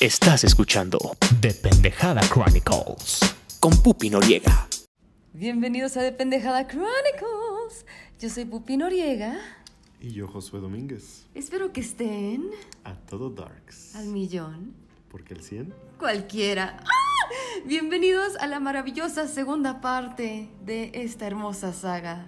Estás escuchando The Pendejada Chronicles. con Pupi Noriega. Bienvenidos a De Pendejada Chronicles. Yo soy Pupi Noriega. Y yo, Josué Domínguez, Espero que estén a todo Darks. al millón. Porque el 100 Cualquiera. ¡Ah! Bienvenidos a la maravillosa segunda parte de esta hermosa saga,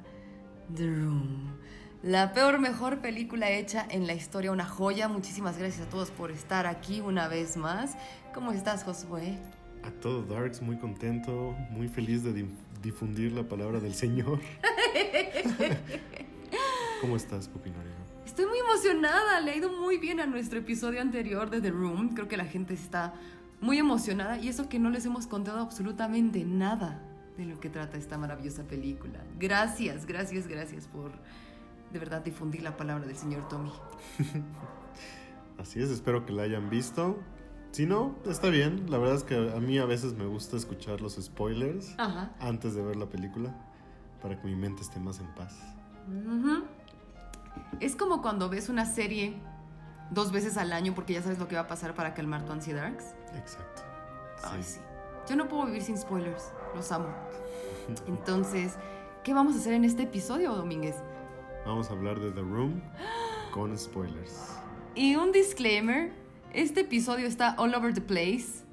The Room. La peor, mejor película hecha en la historia, una joya. Muchísimas gracias a todos por estar aquí una vez más. ¿Cómo estás, Josué? A todo Darks, muy contento, muy feliz de di- difundir la palabra del Señor. ¿Cómo estás, Pupi Noriega? Estoy muy emocionada, le ha ido muy bien a nuestro episodio anterior de The Room. Creo que la gente está muy emocionada y eso que no les hemos contado absolutamente nada de lo que trata esta maravillosa película. Gracias, gracias, gracias por de verdad difundir la palabra del señor Tommy. Así es, espero que la hayan visto. Si no, está bien. La verdad es que a mí a veces me gusta escuchar los spoilers Ajá. antes de ver la película para que mi mente esté más en paz. Es como cuando ves una serie dos veces al año porque ya sabes lo que va a pasar para calmar tu ansiedad. Exacto. Ay, sí. Yo no puedo vivir sin spoilers. Los amo. Entonces, ¿qué vamos a hacer en este episodio, Domínguez? Vamos a hablar de The Room con spoilers. Y un disclaimer, este episodio está all over the place,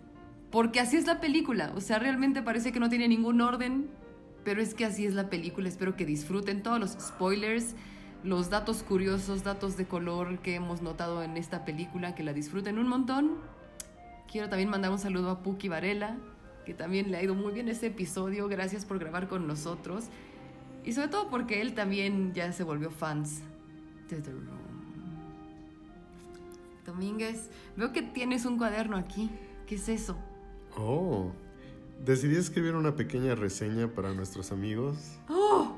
porque así es la película, o sea, realmente parece que no tiene ningún orden, pero es que así es la película, espero que disfruten todos los spoilers, los datos curiosos, datos de color que hemos notado en esta película, que la disfruten un montón. Quiero también mandar un saludo a Puki Varela, que también le ha ido muy bien este episodio, gracias por grabar con nosotros, y sobre todo porque él también ya se volvió fans de The Room. Domínguez, veo que tienes un cuaderno aquí. ¿Qué es eso? Oh, decidí escribir una pequeña reseña para nuestros amigos ¡Oh!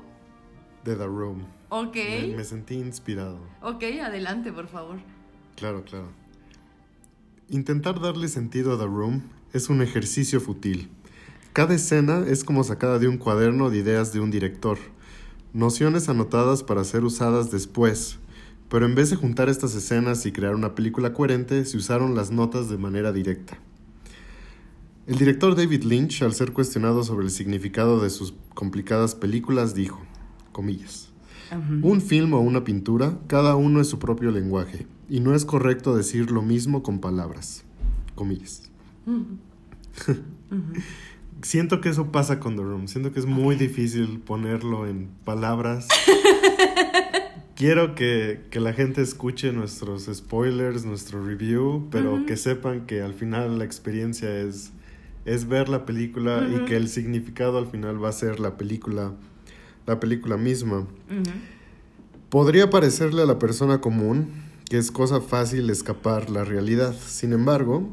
de The Room. Ok. Me, me sentí inspirado. Ok, adelante, por favor. Claro, claro. Intentar darle sentido a The Room es un ejercicio fútil. Cada escena es como sacada de un cuaderno de ideas de un director. Nociones anotadas para ser usadas después. Pero en vez de juntar estas escenas y crear una película coherente, se usaron las notas de manera directa. El director David Lynch, al ser cuestionado sobre el significado de sus complicadas películas, dijo, comillas, un film o una pintura, cada uno es su propio lenguaje, y no es correcto decir lo mismo con palabras. Comillas. Siento que eso pasa con The Room. Siento que es muy difícil ponerlo en palabras. Quiero que, que la gente escuche nuestros spoilers, nuestro review, pero que sepan que al final la experiencia es, es ver la película y que el significado al final va a ser la película, la película misma. Podría parecerle a la persona común que es cosa fácil escapar la realidad. Sin embargo,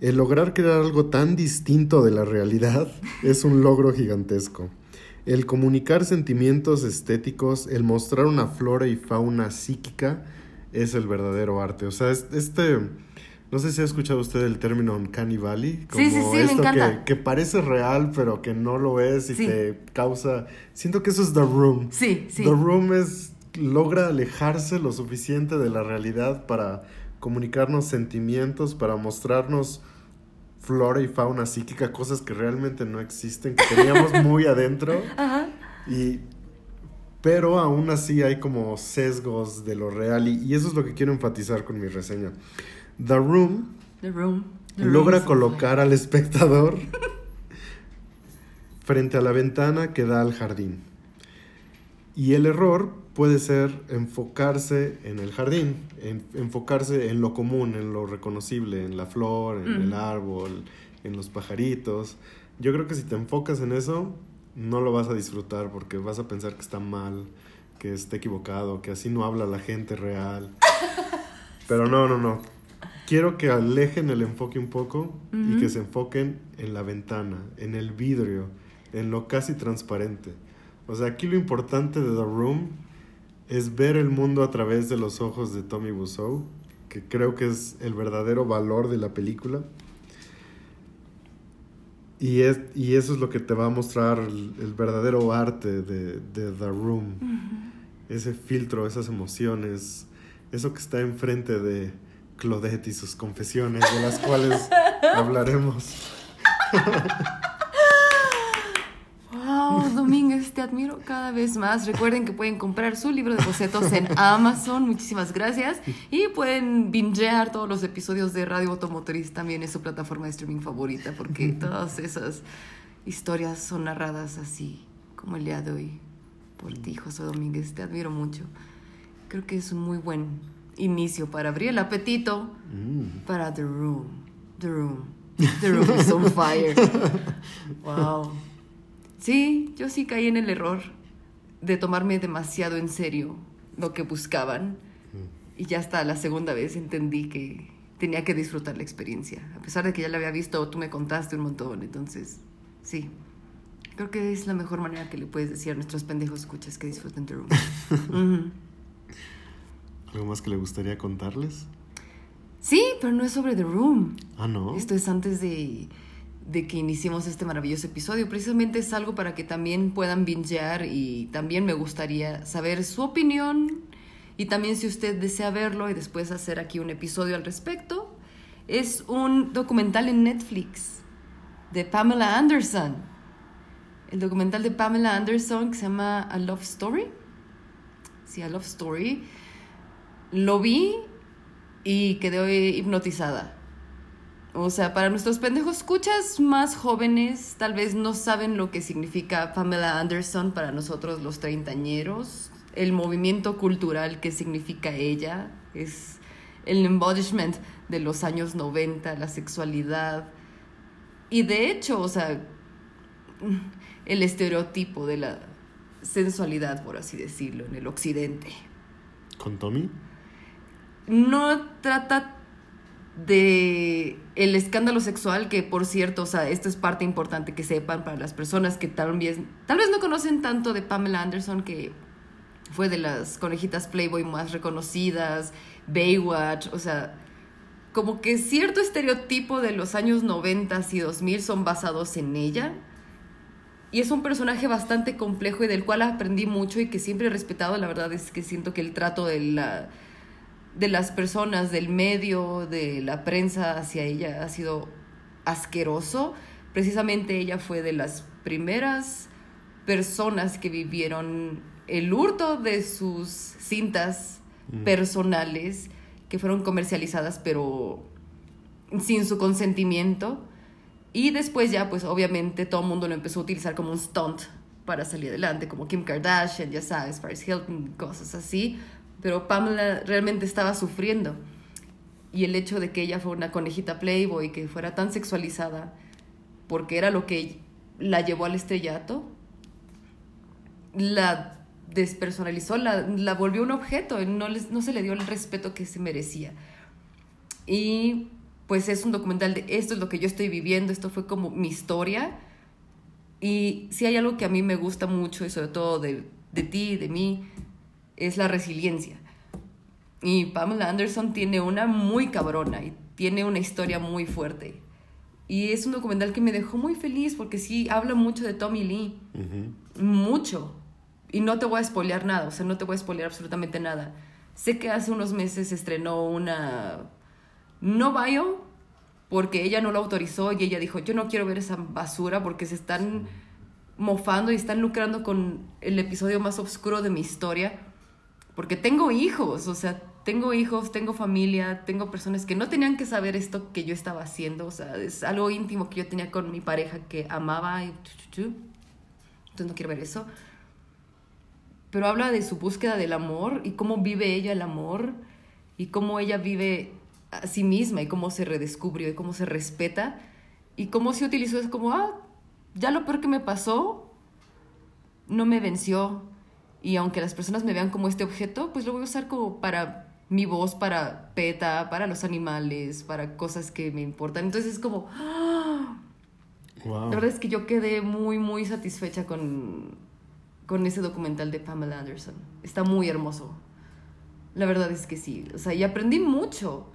el lograr crear algo tan distinto de la realidad es un logro gigantesco. El comunicar sentimientos estéticos, el mostrar una flora y fauna psíquica es el verdadero arte. O sea, es- este... No sé si ha escuchado usted el término Uncanny Valley. Sí, sí, sí, me esto encanta. Que, que parece real, pero que no lo es y Sí. te causa... Siento que eso es The Room. Sí, sí. The Room es, logra alejarse lo suficiente de la realidad para comunicarnos sentimientos, para mostrarnos flora y fauna psíquica, cosas que realmente no existen, que teníamos muy adentro. Ajá. Y, pero aún así hay como sesgos de lo real y, y eso es lo que quiero enfatizar con mi reseña. The Room The Room. The Room logra colocar al espectador frente a la ventana que da al jardín. Y el error puede ser enfocarse en el jardín, en- enfocarse en lo común, en lo reconocible, en la flor, en el árbol, en los pajaritos. Yo creo que si te enfocas en eso, no lo vas a disfrutar porque vas a pensar que está mal, que está equivocado, que así no habla la gente real. Pero no, no, no. Quiero que alejen el enfoque un poco y que se enfoquen en la ventana, en el vidrio, en lo casi transparente. O sea, aquí lo importante de The Room es ver el mundo a través de los ojos de Tommy Wiseau, que creo que es el verdadero valor de la película. Y, es, y eso es lo que te va a mostrar el, el verdadero arte de, de The Room. Ese filtro, esas emociones, eso que está enfrente de, Claudette y sus confesiones, de las cuales hablaremos. Wow, Domínguez, te admiro cada vez más. Recuerden que pueden comprar su libro de bocetos en Amazon. Muchísimas gracias. Y pueden bingear todos los episodios de Radio Automotriz también en su plataforma de streaming favorita, porque todas esas historias son narradas así, como el día de hoy, por ti, José Domínguez. Te admiro mucho. Creo que es un muy buen inicio para abrir el apetito Mm. para The Room. The Room. The Room is on fire. Wow. Sí, yo sí caí en el error de tomarme demasiado en serio lo que buscaban. Y ya hasta la segunda vez entendí que tenía que disfrutar la experiencia. A pesar de que ya la había visto, tú me contaste un montón. Entonces, sí. Creo que es la mejor manera que le puedes decir a nuestros pendejos escuchas que disfruten The Room. ¿Algo más que le gustaría contarles? Sí, pero no es sobre The Room. Ah, no. Esto es antes de, de que iniciemos este maravilloso episodio. Precisamente es algo para que también puedan bingear y también me gustaría saber su opinión y también si usted desea verlo y después hacer aquí un episodio al respecto. Es un documental en Netflix de Pamela Anderson. El documental de Pamela Anderson que se llama A Love Story. Sí, A Love Story. Lo vi y quedé hipnotizada. O sea, para nuestros pendejos escuchas más jóvenes, tal vez no saben lo que significa Pamela Anderson para nosotros los treintañeros, el movimiento cultural que significa ella, es el embodiment de los años 90, la sexualidad. Y de hecho, o sea, el estereotipo de la sensualidad, por así decirlo, en el occidente ¿Con Tommy? no trata de el escándalo sexual que por cierto, o sea, esto es parte importante que sepan para las personas que tal vez tal vez no conocen tanto de Pamela Anderson que fue de las conejitas Playboy más reconocidas, Baywatch, o sea, como que cierto estereotipo de los años 90 y 2000 son basados en ella. Y es un personaje bastante complejo y del cual aprendí mucho y que siempre he respetado. La verdad es que siento que el trato de, la, de las personas, del medio, de la prensa hacia ella ha sido asqueroso. Precisamente ella fue de las primeras personas que vivieron el hurto de sus cintas personales que fueron comercializadas pero sin su consentimiento. Y después ya, pues obviamente todo el mundo lo empezó a utilizar como un stunt para salir adelante, como Kim Kardashian, ya sabes, Paris Hilton, cosas así. Pero Pamela realmente estaba sufriendo. Y el hecho de que ella fue una conejita Playboy, que fuera tan sexualizada, porque era lo que la llevó al estrellato, la despersonalizó, la, la volvió un objeto, no, les, no se le dio el respeto que se merecía. Y pues es un documental de esto es lo que yo estoy viviendo, esto fue como mi historia. Y si hay algo que a mí me gusta mucho, y sobre todo de, de ti, de mí, es la resiliencia. Y Pamela Anderson tiene una muy cabrona y tiene una historia muy fuerte. Y es un documental que me dejó muy feliz porque sí habla mucho de Tommy Lee. Mucho. Y no te voy a spoilear nada, o sea, no te voy a spoilear absolutamente nada. Sé que hace unos meses se estrenó una no bio porque ella no lo autorizó y ella dijo, yo no quiero ver esa basura porque se están mofando y están lucrando con el episodio más oscuro de mi historia. Porque tengo hijos, o sea, tengo hijos, tengo familia, tengo personas que no tenían que saber esto que yo estaba haciendo, o sea, es algo íntimo que yo tenía con mi pareja que amaba y. Entonces no quiero ver eso. Pero habla de su búsqueda del amor y cómo vive ella el amor y cómo ella vive a sí misma y cómo se redescubrió y cómo se respeta y cómo se utilizó es como, ah, ya lo peor que me pasó no me venció y aunque las personas me vean como este objeto, pues lo voy a usar como para mi voz, para PETA, para los animales, para cosas que me importan. Entonces es como, ¡ah! Wow. La verdad es que yo quedé muy, muy satisfecha con, con ese documental de Pamela Anderson. Está muy hermoso. La verdad es que sí. O sea, y aprendí mucho.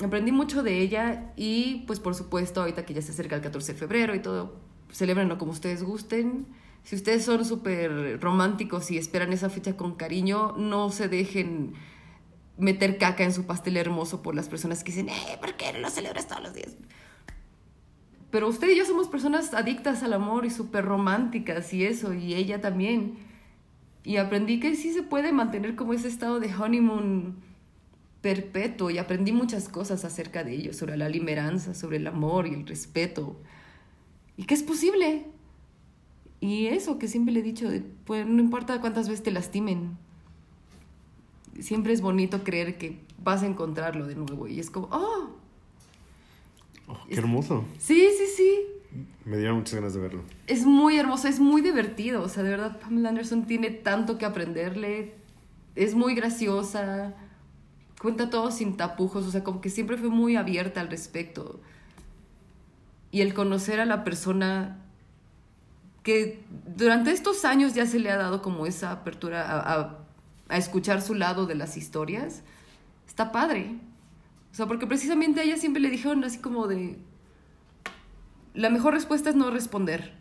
Aprendí mucho de ella y pues por supuesto ahorita que ya se acerca el 14 de febrero y todo, celebrenlo como ustedes gusten. Si ustedes son súper románticos y esperan esa fecha con cariño, no se dejen meter caca en su pastel hermoso por las personas que dicen, eh, ¿por qué no lo celebras todos los días? Pero usted y yo somos personas adictas al amor y súper románticas y eso, y ella también. Y aprendí que sí se puede mantener como ese estado de honeymoon perpetuo y aprendí muchas cosas acerca de ello, sobre la limeranza, sobre el amor y el respeto. Y que es posible. Y eso que siempre le he dicho, pues no importa cuántas veces te lastimen, siempre es bonito creer que vas a encontrarlo de nuevo. Y es como, oh. Oh, qué hermoso. Sí, sí, sí. Me dieron muchas ganas de verlo. Es muy hermoso, es muy divertido. O sea, de verdad, Pamela Anderson tiene tanto que aprenderle. Es muy graciosa. Cuenta todo sin tapujos. O sea, como que siempre fue muy abierta al respecto. Y el conocer a la persona que durante estos años ya se le ha dado como esa apertura a, a a escuchar su lado de las historias, está padre. O sea, porque precisamente a ella siempre le dijeron así como de, la mejor respuesta es no responder.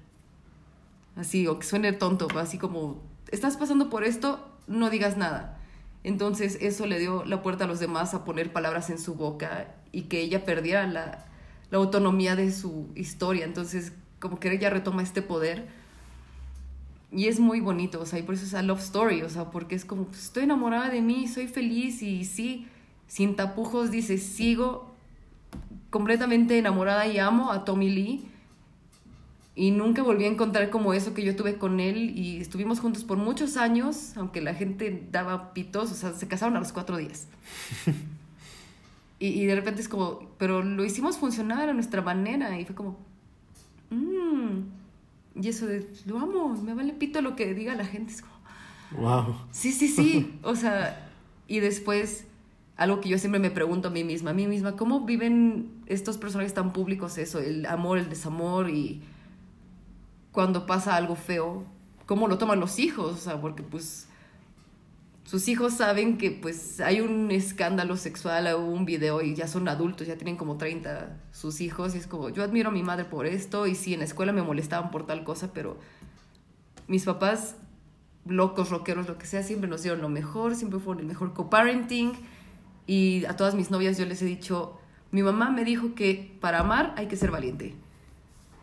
Así, o que suene tonto, así como, estás pasando por esto, no digas nada. Entonces eso le dio la puerta a los demás a poner palabras en su boca y que ella perdiera la, la autonomía de su historia. Entonces, como que ella retoma este poder y es muy bonito, o sea, y por eso es a love story, o sea, porque es como, pues, estoy enamorada de mí, soy feliz y sí, sin tapujos, dice, sigo completamente enamorada y amo a Tommy Lee. Y nunca volví a encontrar como eso que yo tuve con él y estuvimos juntos por muchos años, aunque la gente daba pitos, o sea, se casaron a los cuatro días. y, y, de repente es como, pero lo hicimos funcionar a nuestra manera y fue como, mmm y eso de, lo amo, me vale pito lo que diga la gente. Es como, wow. Sí, sí, sí. o sea, y después, algo que yo siempre me pregunto a mí misma, a mí misma, ¿cómo viven estos personajes tan públicos eso? El amor, el desamor y cuando pasa algo feo, ¿cómo lo toman los hijos? O sea, porque pues sus hijos saben que pues hay un escándalo sexual o un video y ya son adultos, ya tienen como 30 sus hijos y es como, yo admiro a mi madre por esto y sí, en la escuela me molestaban por tal cosa, pero mis papás, locos, rockeros, lo que sea, siempre nos dieron lo mejor, siempre fueron el mejor co-parenting y a todas mis novias yo les he dicho, mi mamá me dijo que para amar hay que ser valiente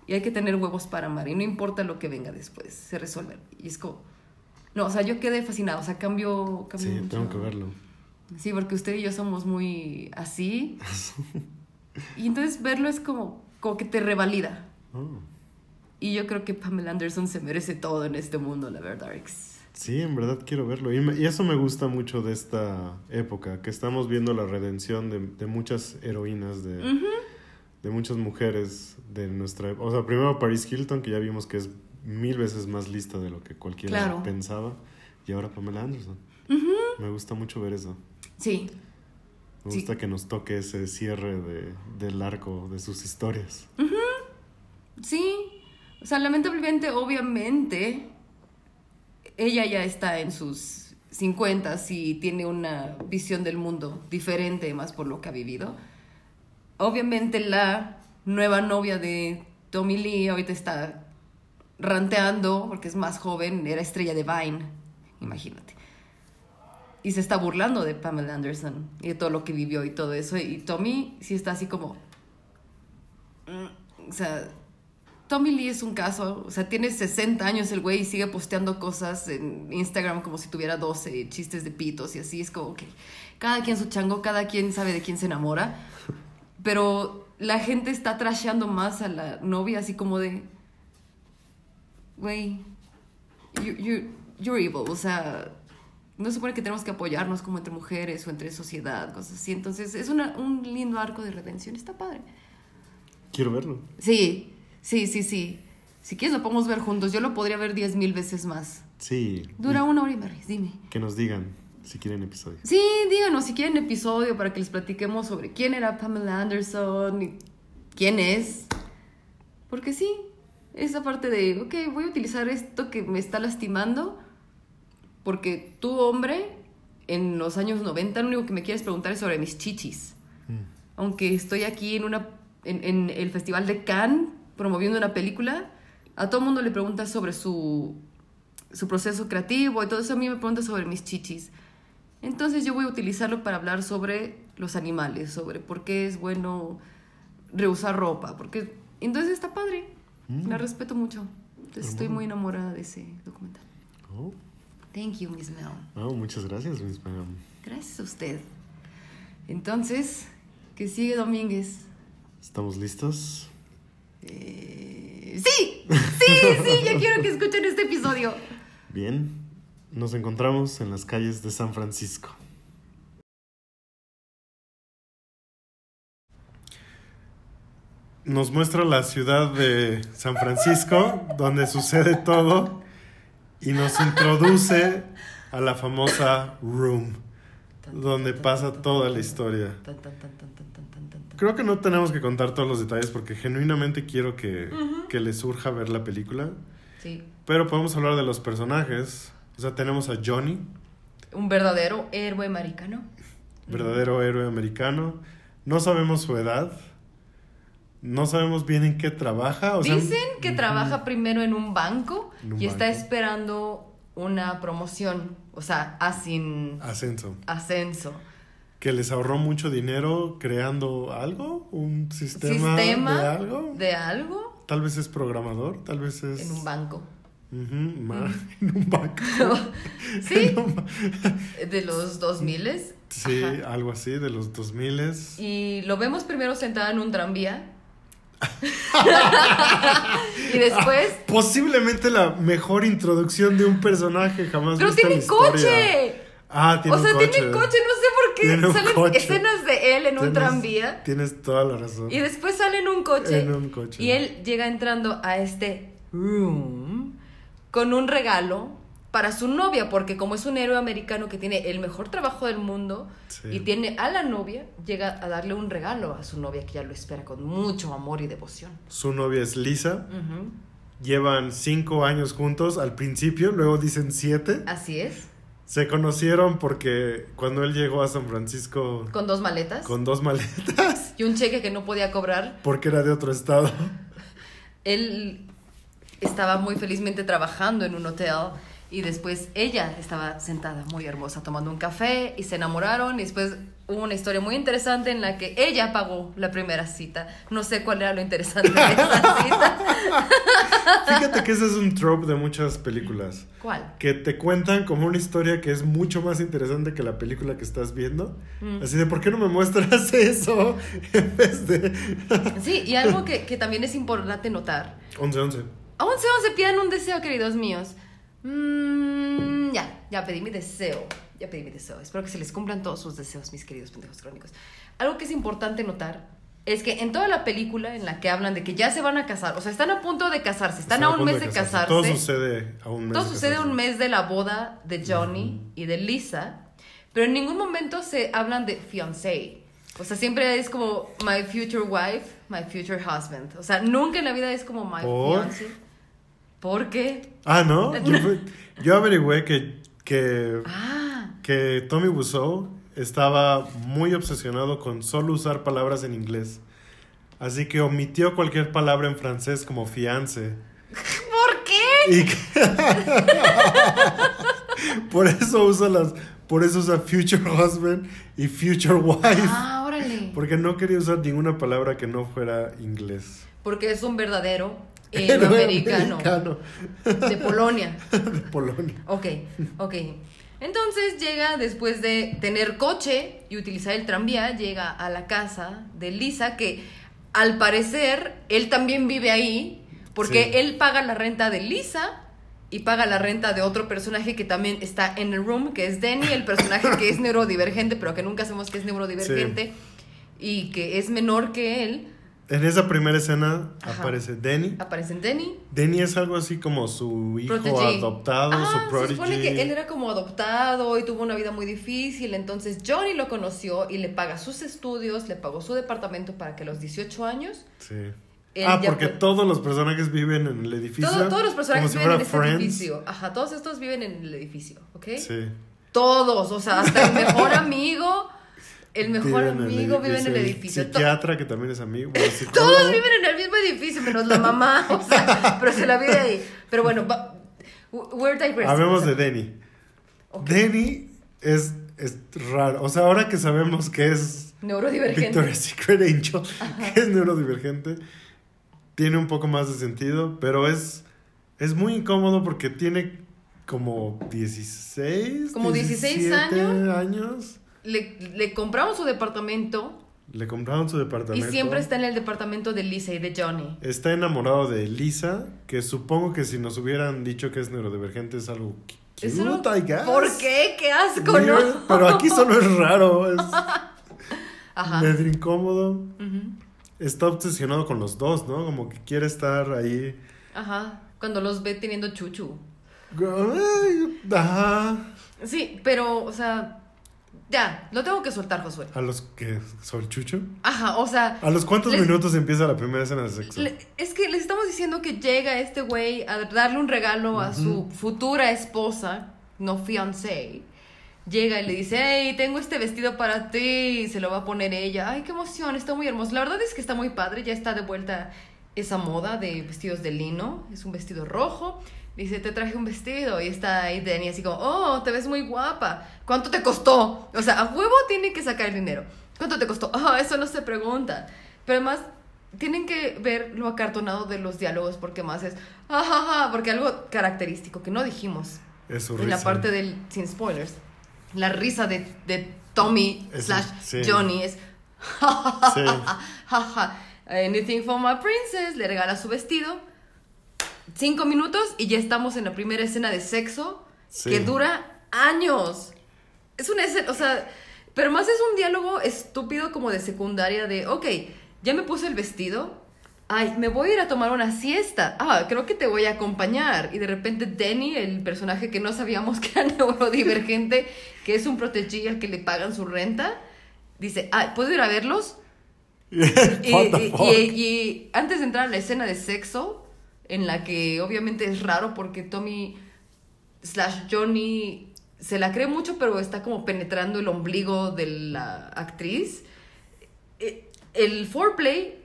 y hay que tener huevos para amar y no importa lo que venga después, se resuelve. Y es como no, o sea, yo quedé fascinada, o sea, cambio... cambio sí, tengo que verlo. Sí, porque usted y yo somos muy así. y entonces verlo es como, como que te revalida. Oh. Y yo creo que Pamela Anderson se merece todo en este mundo, la verdad. Sí, en verdad quiero verlo. Y, eso me gusta mucho de esta época, que estamos viendo la redención de, de muchas heroínas, de, de muchas mujeres de nuestra época. O sea, primero Paris Hilton, que ya vimos que es mil veces más lista de lo que cualquiera pensaba. Y ahora Pamela Anderson. Me gusta mucho ver eso. Sí. Me gusta que nos toque ese cierre de, del arco de sus historias. Sí. O sea, lamentablemente, obviamente, ella ya está en sus 50 y tiene una visión del mundo diferente, más por lo que ha vivido. Obviamente, la nueva novia de Tommy Lee ahorita está ranteando, porque es más joven, era estrella de Vine, imagínate. Y se está burlando de Pamela Anderson y de todo lo que vivió y todo eso. Y Tommy sí está así como... Mm, o sea, Tommy Lee es un caso, o sea, tiene 60 años el güey y sigue posteando cosas en Instagram como si tuviera 12 chistes de pitos y así. Es como que cada quien su chango, cada quien sabe de quién se enamora. Pero la gente está trasheando más a la novia, así como de, güey, you, you, you're evil, o sea, no se supone que tenemos que apoyarnos como entre mujeres o entre sociedad, cosas así. Entonces, es una, un lindo arco de redención, está padre. Quiero verlo. Sí, sí, sí, sí. Si quieres lo podemos ver juntos, yo lo podría ver diez mil veces más. Sí. Dura una hora y media, dime. Que nos digan si quieren episodio. Sí, díganos si quieren episodio para que les platiquemos sobre quién era Pamela Anderson y quién es. Porque sí, esa parte de, ok, voy a utilizar esto que me está lastimando, porque tú, hombre, en los años 90, lo único que me quieres preguntar es sobre mis chichis. Mm. Aunque estoy aquí en, una, en, el Festival de Cannes promoviendo una película, a todo el mundo le pregunta sobre su, su proceso creativo y todo eso a mí me pregunta sobre mis chichis. Entonces yo voy a utilizarlo para hablar sobre los animales, sobre por qué es bueno reusar ropa, porque entonces está padre. La respeto mucho. Entonces estoy muy enamorada de ese documental. Oh, Thank you, Miss Mel. oh, muchas gracias, Miss Pam. Gracias a usted. Entonces, ¿qué sigue Domínguez? ¿Estamos listos? Eh, sí, sí, sí, ya quiero que escuchen este episodio. Bien, nos encontramos en las calles de San Francisco. nos muestra la ciudad de San Francisco, donde sucede todo, y nos introduce a la famosa Room, donde pasa toda la historia. Creo que no tenemos que contar todos los detalles porque genuinamente quiero que, uh que les surja ver la película. Sí. Pero podemos hablar de los personajes. O sea, tenemos a Johnny. Un verdadero héroe americano. Verdadero héroe americano. No sabemos su edad. No sabemos bien en qué trabaja. O sea, Dicen que trabaja primero en un banco En un y está esperando una promoción, o sea, así ascenso. ascenso. Que les ahorró mucho dinero creando algo, un sistema, Sistema de algo. de algo Tal vez es programador, tal vez es. en un banco. Ujú, ma- en un banco. sí, de los 2000 Sí, Ajá. algo así, de los 2000 Y lo vemos primero sentado en un tranvía. y después. Posiblemente la mejor introducción de un personaje jamás ¡Pero en tiene historia. coche! Ah, tiene o sea, un coche. tiene coche, no sé por qué. Un Salen coche. escenas de él en un Tienes- tranvía. Tienes toda la razón. Y después sale en un coche. En un coche. Y él llega entrando a este room con un regalo para su novia, porque como es un héroe americano que tiene el mejor trabajo del mundo Sí. y tiene a la novia, llega a darle un regalo a su novia que ya lo espera con mucho amor y devoción. Su novia es Lisa. Llevan cinco años juntos al principio, luego dicen siete. Así es, Se conocieron porque cuando él llegó a San Francisco con dos maletas con dos maletas, y un cheque que no podía cobrar. porque era de otro estado. Él estaba muy felizmente trabajando en un hotel y después ella estaba sentada muy hermosa tomando un café y se enamoraron y después hubo una historia muy interesante en la que ella pagó la primera cita. No sé cuál era lo interesante de esa cita. Fíjate que ese es un trope de muchas películas. ¿Cuál? que te cuentan como una historia que es mucho más interesante que la película que estás viendo. Mm. Así de, ¿por qué no me muestras eso en vez de Sí, y algo que, que también es importante notar. 11-11? Aún se se pidan un deseo, queridos míos. Mm, ya, ya pedí mi deseo. Ya pedí mi deseo. Espero que se les cumplan todos sus deseos, mis queridos pendejos crónicos. Algo que es importante notar es que en toda la película en la que hablan de que ya se van a casar, o sea, están a punto de casarse, están a un mes de casarse. Todo sucede a un mes. Todo de sucede un mes de la boda de Johnny y de Lisa, pero en ningún momento se hablan de fiancé. O sea, siempre es como my future wife, my future husband. O sea, nunca en la vida es como my ¿Por? fiancé. ¿Por qué? Ah, ¿no? Yo, averigüé que, que, Ah, que Tommy Wiseau estaba muy obsesionado con solo usar palabras en inglés. Así que omitió cualquier palabra en francés como fiance. ¿por qué? Y que- por eso usa las por eso usa future husband y future wife Ah, órale. porque no quería usar ninguna palabra que no fuera inglés Porque es un verdadero héroe Héroe americano americano de Polonia. de Polonia Ok, ok. Entonces llega después de tener coche y utilizar el tranvía, llega a la casa de Lisa, que al parecer él también vive ahí, porque Sí. él paga la renta de Lisa y paga la renta de otro personaje que también está en el room, que es Denny, el personaje que es neurodivergente, pero que nunca sabemos que es neurodivergente y que es menor que él. En esa primera escena Ajá. aparece Denny Aparece en Denny. Denny es algo así como su hijo Protégé. adoptado Ah, su se prodigy supone que él era como adoptado y tuvo una vida muy difícil. Entonces Johnny lo conoció y le paga sus estudios, le pagó su departamento para que a los 18 años. sí ah porque fue- todos los personajes viven en el edificio todo- todos los personajes como viven en fuera ese Friends. edificio. Ajá, todos estos viven en el edificio, ¿ok? sí Todos, o sea, hasta el mejor amigo, el mejor el amigo vive en el edificio. To- psiquiatra que también es amigo Todos viven en el mismo edificio, menos la mamá, o sea, pero se la vive ahí. Pero bueno, we're digressing. Hablemos de Denny. ok. Denny es es raro. O sea, ahora que sabemos que es Neurodivergente. Victoria's Secret Angel, que es neurodivergente, tiene un poco más de sentido, pero es, es muy incómodo porque tiene como 16, Como 16 17 años. años. Le, le compramos su departamento Le compraron su y departamento. siempre está en el departamento de Lisa y de Johnny. Está enamorado de Lisa, que supongo que si nos hubieran dicho que es neurodivergente es algo cu- cute, Es algo- I guess. ¿Por qué? ¡Qué asco, no! Pero aquí solo es raro, es Ajá. medio incómodo. Ujú. Está obsesionado con los dos, ¿no? Como que quiere estar ahí. Ajá. Cuando los ve teniendo chuchu. Ay, Ajá. Sí, pero, o sea, ya, lo tengo que soltar, Josué. A los que son chucho. Ajá, o sea, ¿A los cuántos Les- minutos empieza la primera escena de sexo? le- es que les estamos diciendo que llega este güey a darle un regalo a su futura esposa, no fiancé. Llega y le dice, hey, tengo este vestido para ti, y se lo va a poner ella. Ay, qué emoción, está muy hermoso. La verdad es que está muy padre, ya está de vuelta esa moda de vestidos de lino. Es un vestido rojo. Dice, te traje un vestido. Y está ahí Denny así como, oh, te ves muy guapa. ¿Cuánto te costó? O sea, a huevo tiene que sacar el dinero. ¿Cuánto te costó? Ah, eso no se pregunta. Pero además, tienen que ver lo acartonado de los diálogos porque más es, ajaja, porque algo característico que no dijimos Es en la parte del, sin spoilers, la risa de, de Tommy Es- slash sí. Johnny es, Sí. jaja, anything for my princess, le regala su vestido, cinco minutos y ya estamos en la primera escena de sexo Sí. que dura años. Es una escena, o sea, pero más es un diálogo estúpido como de secundaria de, ok, ya me puse el vestido, ay, me voy a ir a tomar una siesta, ah, creo que te voy a acompañar. Y de repente Danny, el personaje que no sabíamos que era neurodivergente, que es un protegí al que le pagan su renta, dice, ah, ¿puedo ir a verlos? Y- y antes de entrar a la escena de sexo, en la que obviamente es raro porque Tommy slash Johnny se la cree mucho, pero está como penetrando el ombligo de la actriz. eh, El foreplay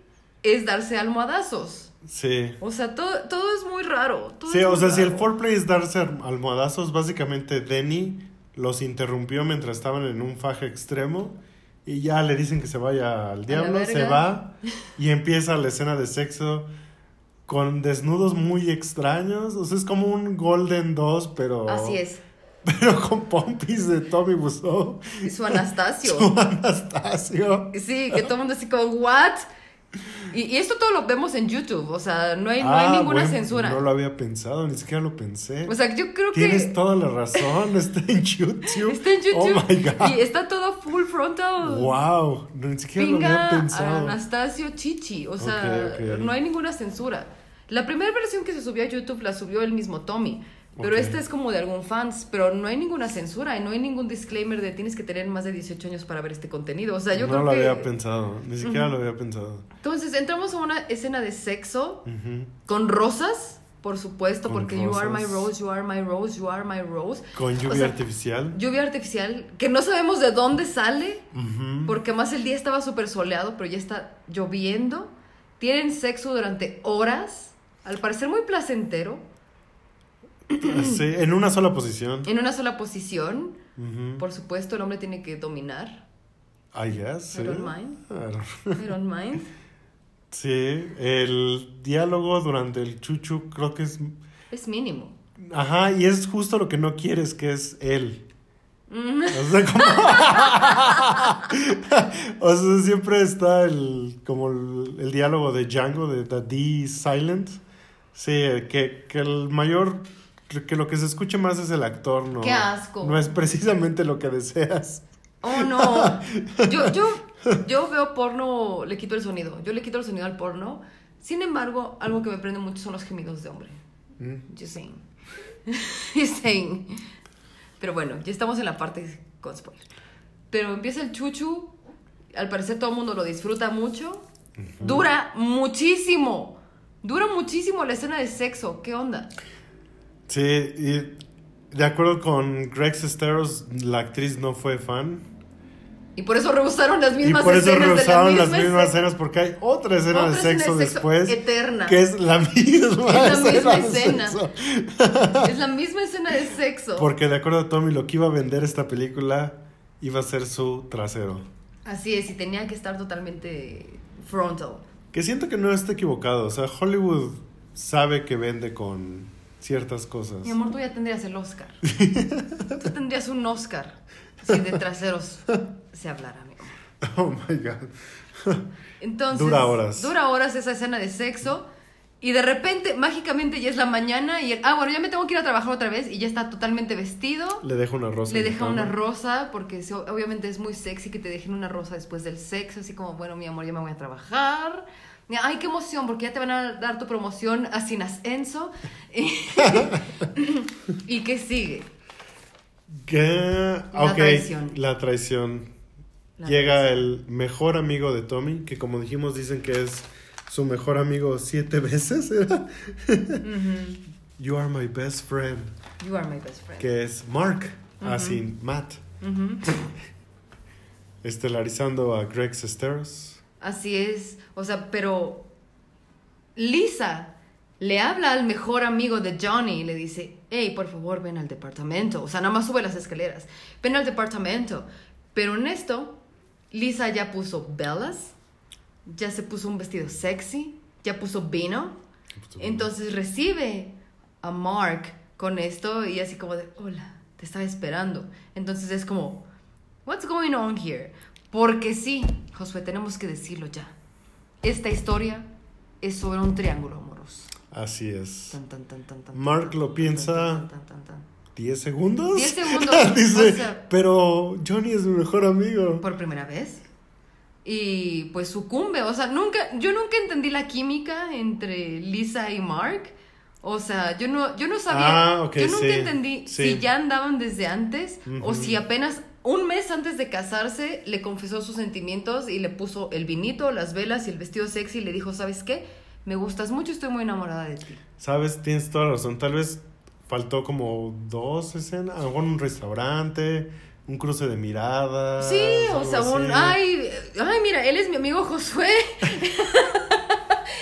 es darse almohadazos. Sí. O sea, todo, todo es muy raro. todo Sí, es o sea, si el foreplay es darse almohadazos, básicamente Denny los interrumpió mientras estaban en un faje extremo y ya le dicen que se vaya al diablo, se va y empieza la escena de sexo con desnudos muy extraños, o sea, es como un Golden 2, pero Así es. pero con pompis de Tommy Wiseau, Y su Anastasio. su Anastasio. Sí, que todo el mundo así como, ¿what? Y, y esto todo lo vemos en YouTube, o sea, no hay, no hay Ah, ninguna bueno, censura. No lo había pensado, ni siquiera lo pensé. O sea, yo creo Tienes que toda la razón, está en YouTube. está en YouTube Oh my god. y está todo full frontal. Wow, ni siquiera lo había pensado. Anastasio Chichi, o sea, no hay ninguna censura. La primera versión que se subió a YouTube la subió el mismo Tommy, pero Ok. esta es como de algún fans, pero no hay ninguna censura y no hay ningún disclaimer de tienes que tener más de 18 años para ver este contenido. O sea, yo no creo lo que había pensado, ni siquiera lo había pensado. Entonces, entramos a una escena de sexo Ujú. con rosas, por supuesto, Con porque you are my rosas. rose, you are my rose, you are my rose. Con lluvia O sea, artificial. Lluvia artificial, que no sabemos de dónde sale, Ujú. porque más el día estaba súper soleado, pero ya está lloviendo. Tienen sexo durante horas, al parecer muy placentero, Sí, en una sola posición. en una sola posición. Por supuesto, el hombre tiene que dominar. I guess. I sí. don't mind. I don't- mind. Sí, el diálogo durante el chuchu creo que es... Es mínimo. Ajá, y es justo lo que no quieres, que es él. Mm. O sea, como... o sea, siempre está el, como el, el diálogo de Django, de The D Silent. Sí, que, que el mayor... Que lo que se escuche más es el actor, ¿no? ¡Qué asco! No es precisamente lo que deseas. Oh, no. Yo, yo, yo veo porno, le quito el sonido. Yo le quito el sonido al porno. Sin embargo, algo que me prende mucho son los gemidos de hombre. Mm. Just saying. Just saying. Pero bueno, ya estamos en la parte con spoiler. Pero empieza el chuchu. Al parecer todo el mundo lo disfruta mucho. Dura muchísimo. Dura muchísimo la escena de sexo. ¿Qué onda? Sí, y de acuerdo con Greg Sesteros, la actriz no fue fan. Y por eso rehusaron las Y mismas por eso escenas de la rehusaron las misma mismas escena. escenas porque hay otra escena Otra de escena de sexo después. eterna. Que es la misma Es la misma de escena. Es la misma escena de sexo. Porque de acuerdo a Tommy, lo que iba a vender esta película iba a ser su trasero. Así es, y tenía que estar totalmente frontal. Que siento que no está equivocado. O sea, Hollywood sabe que vende con ciertas cosas. Mi amor, tú ya tendrías el Oscar. tú tendrías un Oscar si de traseros se hablara, mi amor. Oh my god. Entonces, Dura horas. Dura horas esa escena de sexo. Y de repente, mágicamente, ya es la mañana y él, ah, bueno, ya me tengo que ir a trabajar otra vez y ya está totalmente vestido. Le deja una rosa. Le deja una rosa porque obviamente es muy sexy que te dejen una rosa después del sexo, así como, bueno, mi amor, ya me voy a trabajar. Ay, qué emoción, porque ya te van a dar tu promoción a Sin Ascenso. ¿Y qué sigue? La ok, traición. La traición. La Llega traición. el mejor amigo de Tommy, que como dijimos dicen que es su mejor amigo siete veces, ¿era? You are my best friend. You are my best friend. Que es Mark, así Matt. Estelarizando a Greg Sesteros. Así es, o sea, pero Lisa le habla al mejor amigo de Johnny y le dice, hey, por favor, ven al departamento. O sea, nada más sube las escaleras. Ven al departamento. Pero en esto, Lisa ya puso velas, ya se puso un vestido sexy, ya puso vino. Entonces recibe a Mark con esto y así como de, hola, te estaba esperando. Entonces es como, what's going on here? Porque sí, Josué, tenemos que decirlo ya. Esta historia es sobre un triángulo amoroso. Así es. Tan, tan, tan, tan, tan, Mark lo piensa- tan, tan, tan, tan. ¿10 segundos? 10 segundos, Dice, o sea- pero Johnny es mi mejor amigo. Por primera vez. Y pues sucumbe. O sea, nunca, yo nunca entendí la química entre Lisa y Mark. O sea, yo no, yo no sabía. Ah, ok, yo nunca sí, entendí sí. si ya andaban desde antes o si apenas un mes antes de casarse le confesó sus sentimientos y le puso el vinito, las velas y el vestido sexy y le dijo, ¿sabes qué? Me gustas mucho, estoy muy enamorada de ti. Sabes, tienes toda la razón. Tal vez faltó como dos escenas. A un restaurante, un cruce de miradas. Sí, o sea, un, así. ay, ay, mira, él es mi amigo Josué.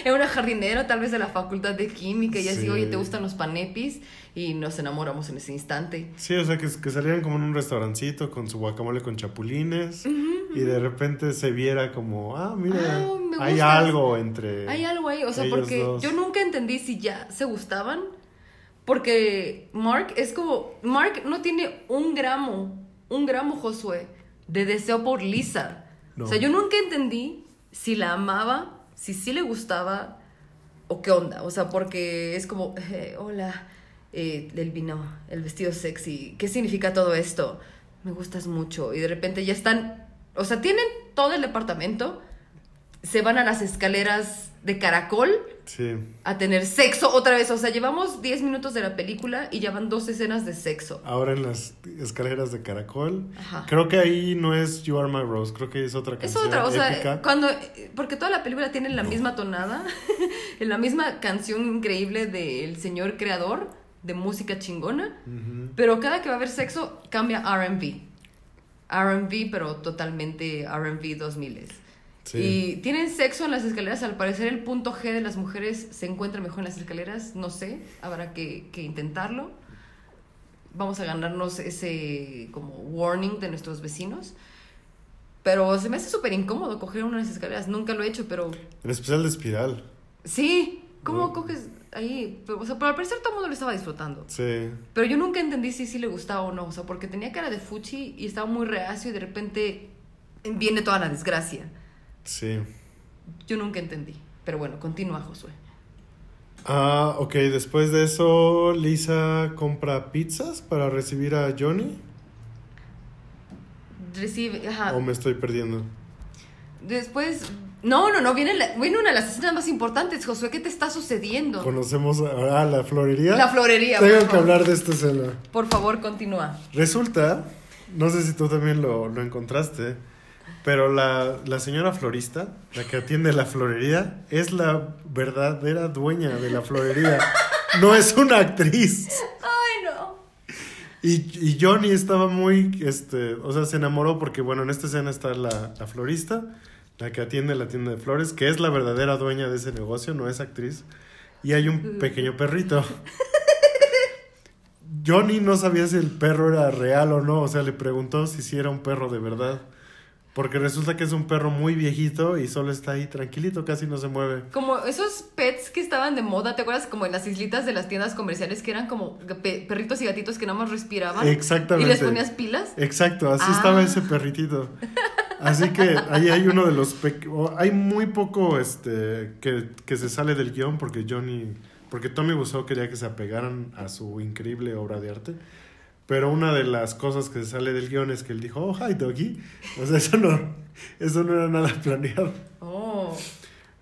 Era una jardinera, tal vez de la facultad de química, y así, Sí. oye, ¿te gustan los panepis? Y nos enamoramos en ese instante. Sí, o sea, que, que salieran como en un restaurancito con su guacamole con chapulines y de repente se viera como, ah, mira, Ah, hay algo entre... Hay algo ahí, o sea, porque dos. yo nunca entendí si ya se gustaban, porque Mark es como, Mark no tiene un gramo, un gramo, Josué, de deseo por Lisa. No. O sea, yo nunca entendí si la amaba, si sí le gustaba o qué onda. O sea, porque es como, eh, hola, eh, el vino, el vestido sexy, ¿qué significa todo esto? Me gustas mucho. Y de repente ya están, o sea, tienen todo el departamento, se van a las escaleras de caracol Sí. a tener sexo otra vez. O sea, llevamos 10 minutos de la película y ya van dos escenas de sexo. Ahora en las escaleras de caracol. Ajá. Creo que ahí no es You Are My Rose, creo que es otra Es canción otra, o sea, épica. cuando. Porque toda la película tiene la misma tonada, en la misma canción increíble del señor creador de música chingona, pero cada que va a haber sexo cambia RB. RB, pero totalmente RB 2000. Sí. Y tienen sexo en las escaleras. Al parecer, el punto G de las mujeres se encuentra mejor en las escaleras. No sé, habrá que, que intentarlo. Vamos a ganarnos ese como warning de nuestros vecinos. Pero se me hace súper incómodo coger una de las escaleras. Nunca lo he hecho, pero El especial de Espiral. sí. ¿Cómo No. coges ahí? O sea, pero al parecer todo el mundo lo estaba disfrutando. Sí. Pero yo nunca entendí si sí le gustaba o no. O sea, porque tenía cara de fuchi y estaba muy reacio y de repente viene toda la desgracia. Sí. Yo nunca entendí. Pero bueno, continúa, Josué. Ah, ok. Después de eso, Lisa compra pizzas para recibir a Johnny. Recibe, ajá. ¿O me estoy perdiendo? Después, no, no, no, viene, la- viene una de las escenas más importantes, Josué, ¿qué te está sucediendo? Conocemos a, a la florería. La florería. Tengo que favor. hablar de esta escena. Por favor, continúa. Resulta, no sé si tú también lo, lo encontraste, pero la, la señora florista, la que atiende la florería, es la verdadera dueña de la florería. No es una actriz. Ay, no. Y, y Johnny estaba muy, este, o sea, se enamoró porque, bueno, en esta escena está la, la florista, la que atiende la tienda de flores, que es la verdadera dueña de ese negocio, no es actriz. Y hay un pequeño perrito. Johnny no sabía si el perro era real o no, o sea, le preguntó si sí era un perro de verdad. Porque resulta que es un perro muy viejito y solo está ahí tranquilito, casi no se mueve. Como esos pets que estaban de moda, ¿te acuerdas? Como en las islitas de las tiendas comerciales que eran como pe- perritos y gatitos que nada más respiraban. Exactamente. Y les ponías pilas. Exacto, así Ah. estaba ese perritito. Así que ahí hay uno de los... Hay muy poco este que, que se sale del guion porque Johnny... Porque Tommy Wiseau quería que se apegaran a su increíble obra de arte. Pero una de las cosas que se sale del guion es que él dijo, oh, hi, doggy. O sea, eso no, eso no era nada planeado. Oh,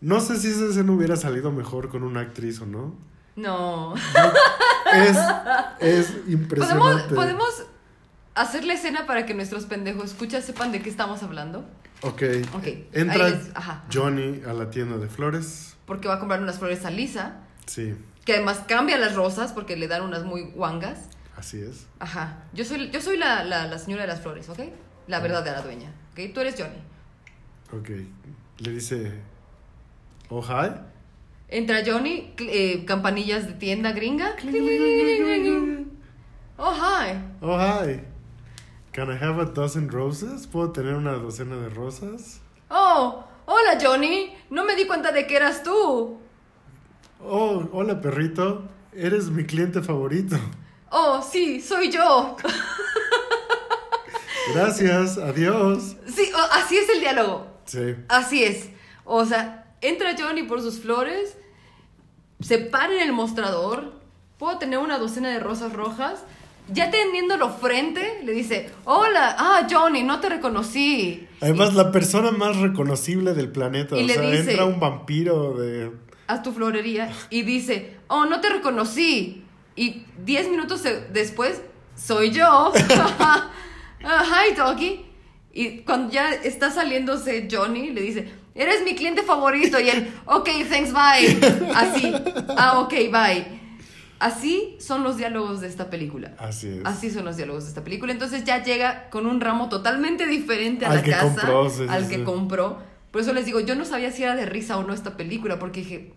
No sé si esa escena hubiera salido mejor con una actriz o no. no. Es, es ¿Podemos, impresionante. podemos hacer la escena para que nuestros pendejos escuchas sepan de qué estamos hablando. Ok. Ok. Entra ahí les- ajá. Johnny a la tienda de flores. Porque va a comprar unas flores a Lisa. Sí, Que además cambia las rosas porque le dan unas muy guangas. Así es. Ajá. Yo soy, yo soy la, la, la señora de las flores, ¿ok? La verdadera dueña. ¿Ok? Tú eres Johnny. Ok. Le dice, oh, hi. Entra Johnny, cl- eh, campanillas de tienda gringa. Oh, hi. Oh, hi. Can I have a dozen roses? ¿Puedo tener una docena de rosas? Oh, hola Johnny. No me di cuenta de que eras tú. Oh, hola perrito. Eres mi cliente favorito. Oh, sí, soy yo. Gracias, adiós. Sí, así es el diálogo. Sí. Así es. O sea, entra Johnny por sus flores, se para en el mostrador, puedo tener una docena de rosas rojas. Ya teniéndolo frente, le dice, hola, ah, Johnny, no te reconocí. Además, la persona más reconocible del planeta. Y o le sea, dice- entra un vampiro de... a tu florería y dice, oh, no te reconocí. Y diez minutos se- después, soy yo. Hi, doggy. Y cuando ya está saliéndose Johnny, le dice, eres mi cliente favorito. Y él, ok, thanks, bye. Así, ah, ok, bye. Así son los diálogos de esta película. Así es. Así son los diálogos de esta película. Entonces ya llega con un ramo totalmente diferente a Al la que casa. compró, sí, sí, al que sí. compró. Por eso les digo, yo no sabía si era de risa o no esta película, porque dije,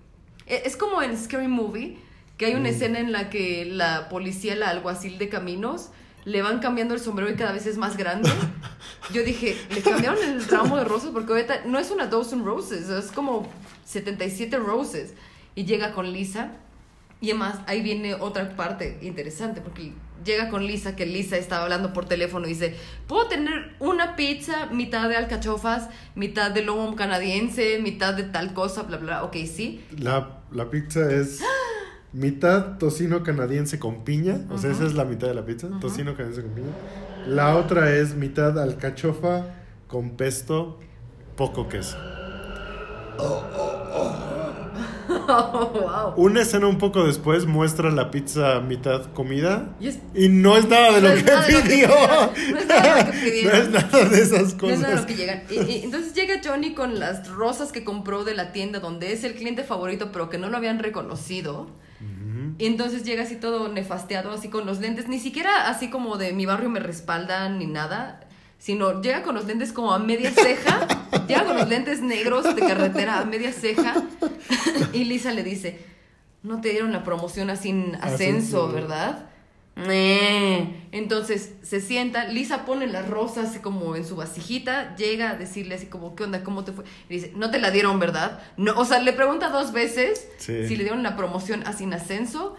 e- es como en Scary Movie, que hay Mm. una escena en la que la policía, la alguacil de caminos, le van cambiando el sombrero y cada vez es más grande. Yo dije, le cambiaron el ramo de rosas porque ahorita no es una dozen roses, es como 77 roses. Y llega con Lisa. Y además ahí viene otra parte interesante porque llega con Lisa, que Lisa estaba hablando por teléfono y dice, ¿puedo tener una pizza mitad de alcachofas, mitad de lomo canadiense, mitad de tal cosa, bla, bla? Ok, sí. La, la pizza es mitad tocino canadiense con piña. O sea, esa es la mitad de la pizza. Tocino canadiense con piña. La otra es mitad alcachofa con pesto, poco queso. Oh, wow. Una escena un poco después muestra la pizza mitad comida. Y es- Y no es nada de lo que de pidió. No es nada de lo que pidieron. No es nada de esas No es nada cosas. lo que llegan. Y, y entonces llega Johnny con las rosas que compró de la tienda donde es el cliente favorito, pero que no lo habían reconocido. Y entonces llega así todo nefasteado, así con los lentes, ni siquiera así como de mi barrio me respaldan ni nada, sino llega con los lentes como a media ceja, llega con los lentes negros de carretera a media ceja, y Lisa le dice, no te dieron la promoción así en ascenso, Ascenso. ¿verdad? "Nee". Entonces se sienta, Lisa pone las rosas así como en su vasijita, llega a decirle así como, ¿qué onda? ¿Cómo te fue? Y dice, no te la dieron, ¿verdad? No, o sea, le pregunta dos veces Sí. si le dieron la promoción así en ascenso.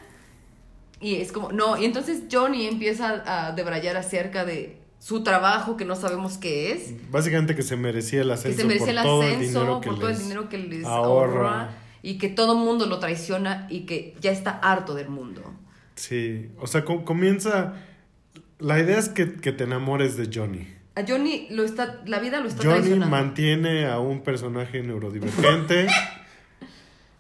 Y es como, no, y entonces Johnny empieza a debrayar acerca de su trabajo que no sabemos qué es. Básicamente que se merecía el Que ascenso se merecía el por todo el ascenso, dinero que por todo el les dinero que les ahorra. ahorra. Y que todo el mundo lo traiciona y que ya está harto del mundo. Sí, o sea, com- comienza... La idea es que, que te enamores de Johnny. A Johnny lo está, la vida lo está Johnny mantiene a un personaje neurodivergente.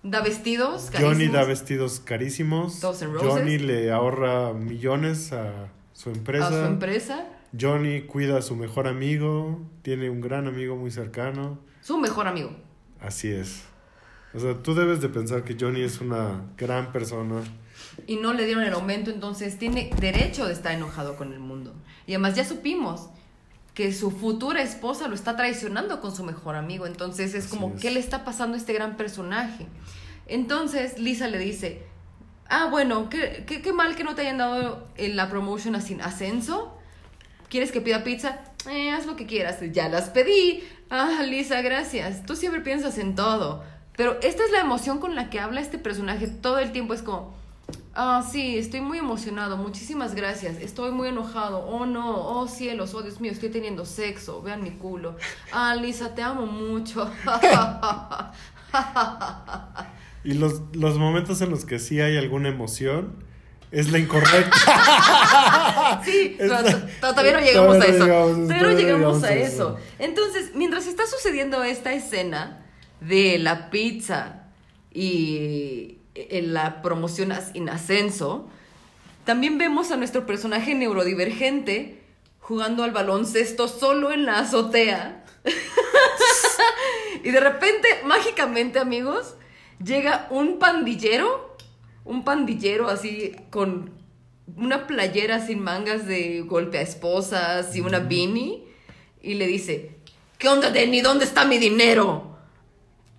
Da vestidos, Johnny carísimos. da vestidos carísimos. Johnny le ahorra millones a su empresa. a su empresa. Johnny cuida a su mejor amigo. Tiene un gran amigo muy cercano. Su mejor amigo. Así es. O sea, tú debes de pensar que Johnny es una gran persona. Y no le dieron el aumento, entonces tiene derecho de estar enojado con el mundo. Y además ya supimos que su futura esposa lo está traicionando con su mejor amigo, entonces es Así como, es. ¿qué le está pasando a este gran personaje? Entonces Lisa le dice, Ah, bueno, qué, qué, qué mal que no te hayan dado en la promotion así ascenso. ¿Quieres que pida pizza? Eh, haz lo que quieras. Ya las pedí. Ah, Lisa, gracias. Tú siempre piensas en todo. Pero esta es la emoción con la que habla este personaje todo el tiempo. Es como, ah, sí, estoy muy emocionado. Muchísimas gracias. Estoy muy enojado. Oh, no. Oh, cielos. Oh, Dios mío, estoy teniendo sexo. Vean mi culo. Ah, Lisa, te amo mucho. Y los, los momentos en los que sí hay alguna emoción es la incorrecta. Sí, la- todavía no llegamos a eso. llegamos, Todavía no llegamos a eso. Entonces, mientras está sucediendo esta escena de la pizza y en la promoción en ascenso, también vemos a nuestro personaje neurodivergente jugando al baloncesto solo en la azotea. y de repente, mágicamente, amigos, llega un pandillero, un pandillero así con una playera sin mangas de golpe a esposas y una beanie y le dice, ¿qué onda, Denny? ¿Dónde está mi dinero?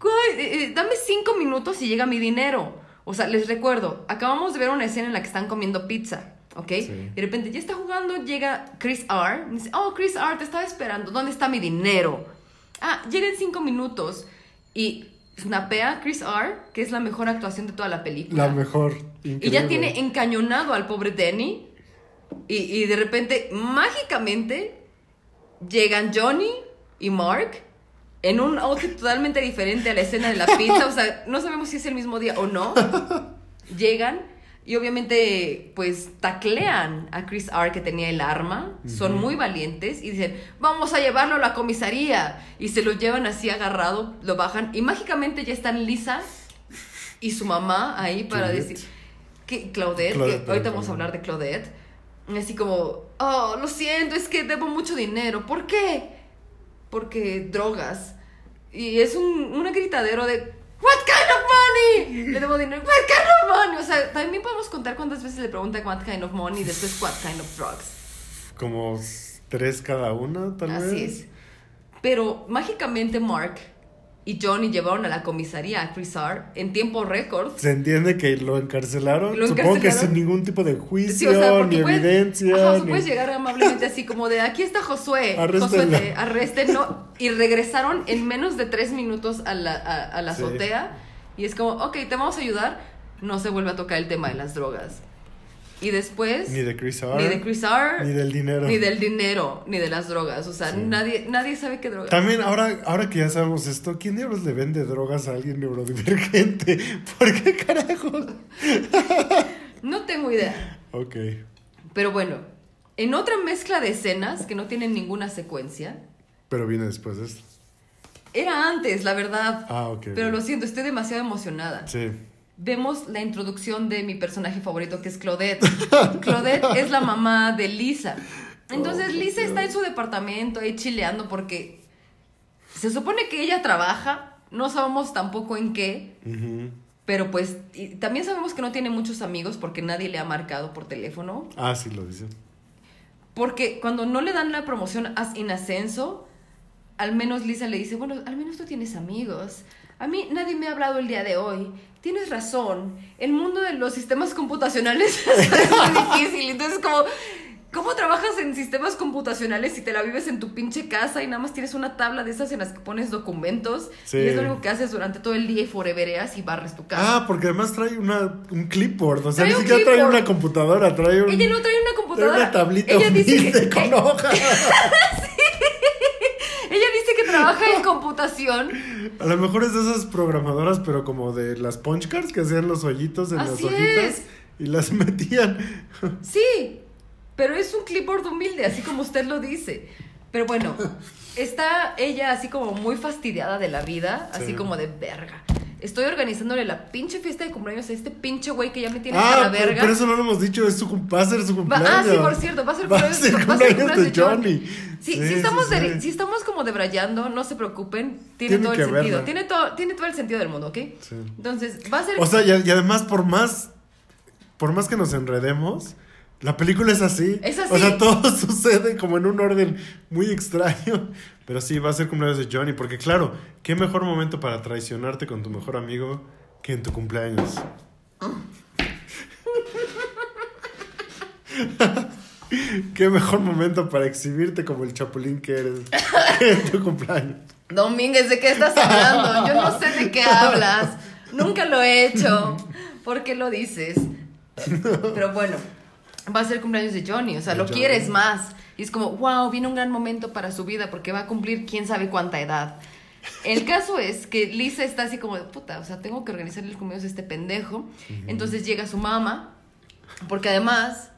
"Güey, eh, eh, dame cinco minutos y llega mi dinero. O sea, les recuerdo, acabamos de ver una escena en la que están comiendo pizza, ¿ok? Sí. De repente ya está jugando, llega Chris R. y dice, oh, Chris R, te estaba esperando, ¿dónde está mi dinero? Ah, llega en cinco minutos y snapea Chris R, que es la mejor actuación de toda la película. La mejor. Y ya tiene encañonado al pobre Denny. Y, y de repente, mágicamente, llegan Johnny y Mark en un outfit totalmente diferente a la escena de la pizza. O sea, no sabemos si es el mismo día o no. Llegan y obviamente, pues, taclean a Chris R. que tenía el arma. Son muy valientes y dicen, vamos a llevarlo a la comisaría. Y se lo llevan así agarrado, lo bajan. Y mágicamente ya están Lisa y su mamá ahí para Claudette. decir que Claudette, Claudette, que ahorita vamos a hablar de Claudette, así como, oh, lo siento, es que debo mucho dinero. ¿Por qué? Porque drogas. Y es un, un gritadero de, What kind of money? Le debo dinero. What kind of money? O sea, también podemos contar cuántas veces le pregunta what kind of money y después what kind of drugs. Como tres cada una, tal vez. Así es. Pero mágicamente Mark y Johnny llevaron a la comisaría a Chris R en tiempo récord. Se entiende que lo encarcelaron. Lo Supongo que sin ningún tipo de Sí, juicio, o sea, porque ni puedes, evidencia. ajá, ni- puedes llegar amablemente así como de aquí está Josué, Arréstenla. Josué, te arréstenlo y regresaron en menos de tres minutos a la, a, a la Sí. azotea y es como, ok, te vamos a ayudar, no se vuelve a tocar el tema de las drogas. Y después... Ni de Chris R. Ni de Chris R. Ni del dinero. Ni del dinero, ni de las drogas. O sea, Sí. nadie, nadie sabe qué drogas. También, ahora, ahora que ya sabemos esto, ¿quién diablos le vende drogas a alguien neurodivergente? ¿Por qué carajo? No tengo idea. Ok. Pero bueno, en otra mezcla de escenas que no tienen ninguna secuencia, Pero viene después de esto. era antes, la verdad. Ah, ok. Pero lo siento, estoy demasiado emocionada. Sí. Vemos la introducción de mi personaje favorito, que es Claudette. Claudette es la mamá de Lisa. Entonces Oh, Lisa está en su departamento ahí chileando porque se supone que ella trabaja, no sabemos tampoco en qué, pero pues y también sabemos que no tiene muchos amigos porque nadie le ha marcado por teléfono. Ah, sí, lo dice. Porque cuando no le dan la promoción as- en ascenso, al menos Lisa le dice, bueno, al menos tú tienes amigos. A mí nadie me ha hablado el día de hoy. Tienes razón. El mundo de los sistemas computacionales es muy difícil. Entonces, como, ¿cómo trabajas en sistemas computacionales si te la vives en tu pinche casa y nada más tienes una tabla de esas en las que pones documentos? Sí. Y es lo único que haces durante todo el día y forevereas y barres tu casa. Ah, porque además trae una, un clipboard. O sea, Trae ni siquiera trae una computadora, trae un. Ella no trae una trae computadora. una tablita Ella dice que, con hojas. Que trabaja en computación. A lo mejor es de esas programadoras, pero como de las punch cards que hacían los hoyitos en las hojitas es. y las metían. Sí, pero es un clipboard humilde, así como usted lo dice. Pero bueno, está ella así como muy fastidiada de la vida, así Sí. como de verga. Estoy organizándole la pinche fiesta de cumpleaños a este pinche güey que ya me tiene Ah, la pero, verga. pero eso no lo hemos dicho, es su, va a ser su Va- cumpleaños. ah, sí, por cierto, va a ser Va a cumpleaños, ser va a cumpleaños cumpleaños de Johnny. Sí, Sí, si, estamos sí, de- sí. estamos como debrayando, no se preocupen, tiene, Tienen todo el sentido. verla. Tiene todo, tiene todo el sentido del mundo, ¿ok? Sí. Entonces, va a ser. O sea, y, y además, por más, por más que nos enredemos, la película es así. Es así. O sea, todo sucede como en un orden muy extraño. Pero sí, va a ser cumpleaños de Johnny. Porque claro, qué mejor momento para traicionarte con tu mejor amigo que en tu cumpleaños. Qué mejor momento para exhibirte como el chapulín que eres en tu cumpleaños. Domínguez, ¿de qué estás hablando? Yo no sé de qué hablas. Nunca lo he hecho. ¿Por qué lo dices? Pero bueno, va a ser cumpleaños de Johnny, o sea, De lo Johnny. quieres más. Y es como, wow, viene un gran momento para su vida porque va a cumplir quién sabe cuánta edad. El caso es que Lisa está así como de puta, o sea, tengo que organizar el cumpleaños de este pendejo. Entonces llega su mamá, porque además,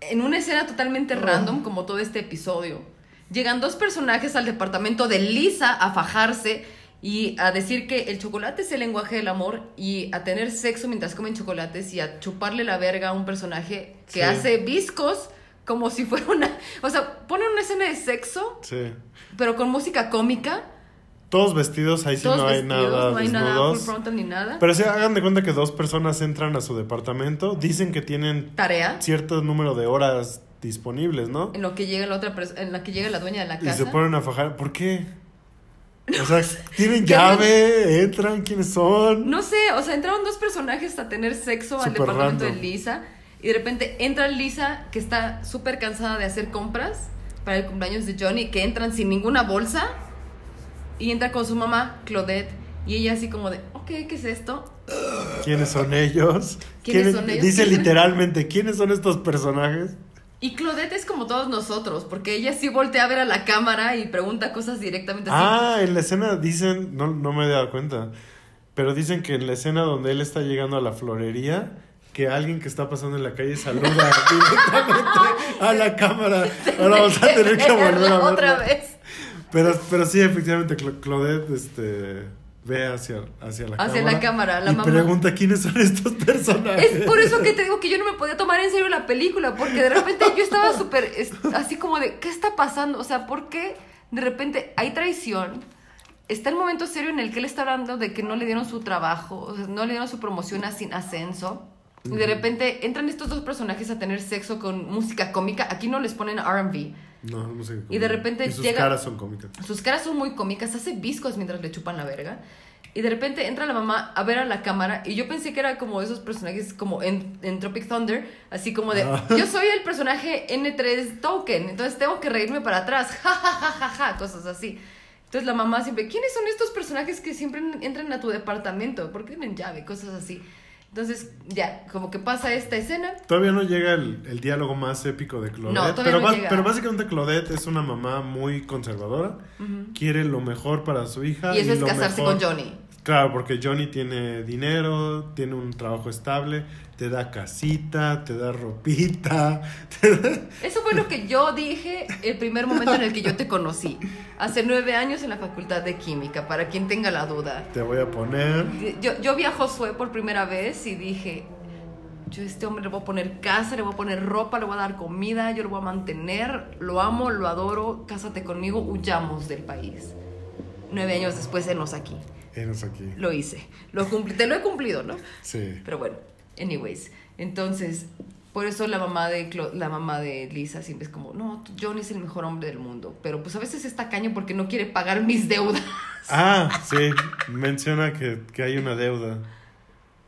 en una escena totalmente random, como todo este episodio, llegan dos personajes al departamento de Lisa a fajarse y a decir que el chocolate es el lenguaje del amor y a tener sexo mientras comen chocolates y a chuparle la verga a un personaje que Sí. hace viscos como si fuera una... O sea, ponen una escena de sexo, Sí. pero con música cómica. Todos vestidos, ahí sí todos no hay vestidos, nada no hay nada desnudos. full frontal ni nada. Pero sí, hagan de cuenta que dos personas entran a su departamento, dicen que tienen Tarea. cierto número de horas disponibles, ¿no? En lo que llega la otra persona, en la que llega la dueña de la Y casa. se ponen a fajar. ¿Por qué? O sea, ¿tienen ¿Qué llave? ¿Entran? ¿Quiénes son? No sé, o sea, entraron dos personajes a tener sexo al departamento de. Lisa. Y de repente entra Lisa, que está súper cansada de hacer compras para el cumpleaños de Johnny, que entran sin ninguna bolsa. Y entra con su mamá, Claudette. Y ella así como de, ok, ¿qué es esto? ¿Quiénes son ellos? ¿Quiénes son ellos? Dice ¿Quién- literalmente, ¿quiénes son estos personajes? Y Claudette es como todos nosotros, porque ella sí voltea a ver a la cámara y pregunta cosas directamente así. Ah, en la escena dicen, no, no me he dado cuenta, pero dicen que en la escena donde él está llegando a la florería, que alguien que está pasando en la calle saluda directamente a la cámara. Ahora vamos a tener que volver a verla. otra vez. Pero, pero sí, efectivamente, Cla- Claudette este, ve hacia, hacia la Hacia cámara. la cámara, la y mamá. pregunta quiénes son estos personajes. Es por eso que te digo que yo no me podía tomar en serio la película, porque de repente yo estaba súper así como de, ¿qué está pasando? O sea, ¿por qué de repente hay traición? Está el momento serio en el que él está hablando de que no le dieron su trabajo, o sea, no le dieron su promoción a sin ascenso. Y de repente entran estos dos personajes a tener sexo con música cómica. Aquí no les ponen RB. No, no sé. Y de repente y sus llega- caras son cómicas. Sus caras son muy cómicas, hace viscos mientras le chupan la verga. Y de repente entra la mamá a ver a la cámara y yo pensé que era como esos personajes como en, en Tropic Thunder, así como de, Ah. yo soy el personaje N3 token, entonces tengo que reírme para atrás, ja, ja, ja, ja, ja, cosas así. Entonces la mamá siempre, ¿quiénes son estos personajes que siempre entran a tu departamento? ¿Por qué tienen llave? Cosas así. Entonces ya, como que pasa esta escena. Todavía no llega el, el diálogo más épico de Claudette. No, pero, no llega. pero básicamente Claudette es una mamá muy conservadora. Quiere lo mejor para su hija. Y eso es lo casarse mejor- con Johnny. Claro, porque Johnny tiene dinero, tiene un trabajo estable, te da casita, te da ropita. te da- Eso fue lo que yo dije el primer momento en el que yo te conocí. Hace nueve años en la Facultad de Química, para quien tenga la duda. Te voy a poner. Yo, yo vi a Josué por primera vez y dije, yo a este hombre le voy a poner casa, le voy a poner ropa, le voy a dar comida, yo lo voy a mantener, lo amo, lo adoro, cásate conmigo, huyamos del país. Nueve años después, enos aquí. Enos aquí. Lo hice. Lo cumplí, te lo he cumplido, ¿no? Sí. Pero bueno, anyways. Entonces, por eso la mamá de Clo- la mamá de Lisa siempre es como, no, Johnny es el mejor hombre del mundo. Pero pues a veces es tacaño porque no quiere pagar mis deudas Ah, sí. Menciona que, que hay una deuda.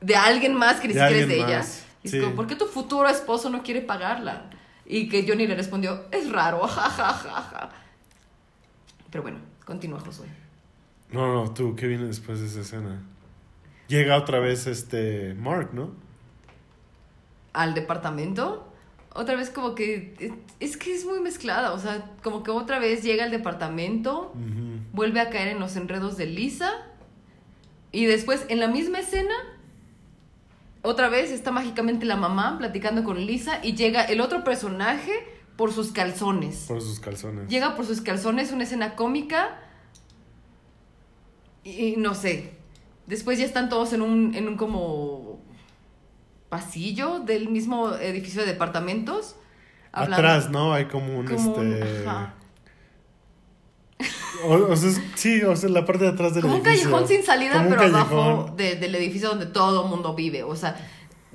de alguien más que ni siquiera es de alguien ella. más, Y es sí. como, ¿por qué tu futuro esposo no quiere pagarla? Y que Johnny le respondió, es raro, ja, ja, ja, ja. Pero bueno, continúa Josué. No, no, tú, ¿qué viene después de esa escena? Llega otra vez este Mark, ¿no? al departamento, otra vez como que es- que es muy mezclada, o sea, como que otra vez llega al departamento, vuelve a caer en los enredos de Lisa y después en la misma escena otra vez está mágicamente la mamá platicando con Lisa y llega el otro personaje por sus calzones. Por sus calzones. Llega por sus calzones, una escena cómica. Y, y no sé. Después ya están todos en un, en un como pasillo del mismo edificio de departamentos. hablando. Atrás, ¿no? Hay como un Como un- este. ajá. O, o sea, sí, o sea, la parte de atrás del Como un edificio. callejón sin salida, pero abajo de- del edificio donde todo el mundo vive. O sea,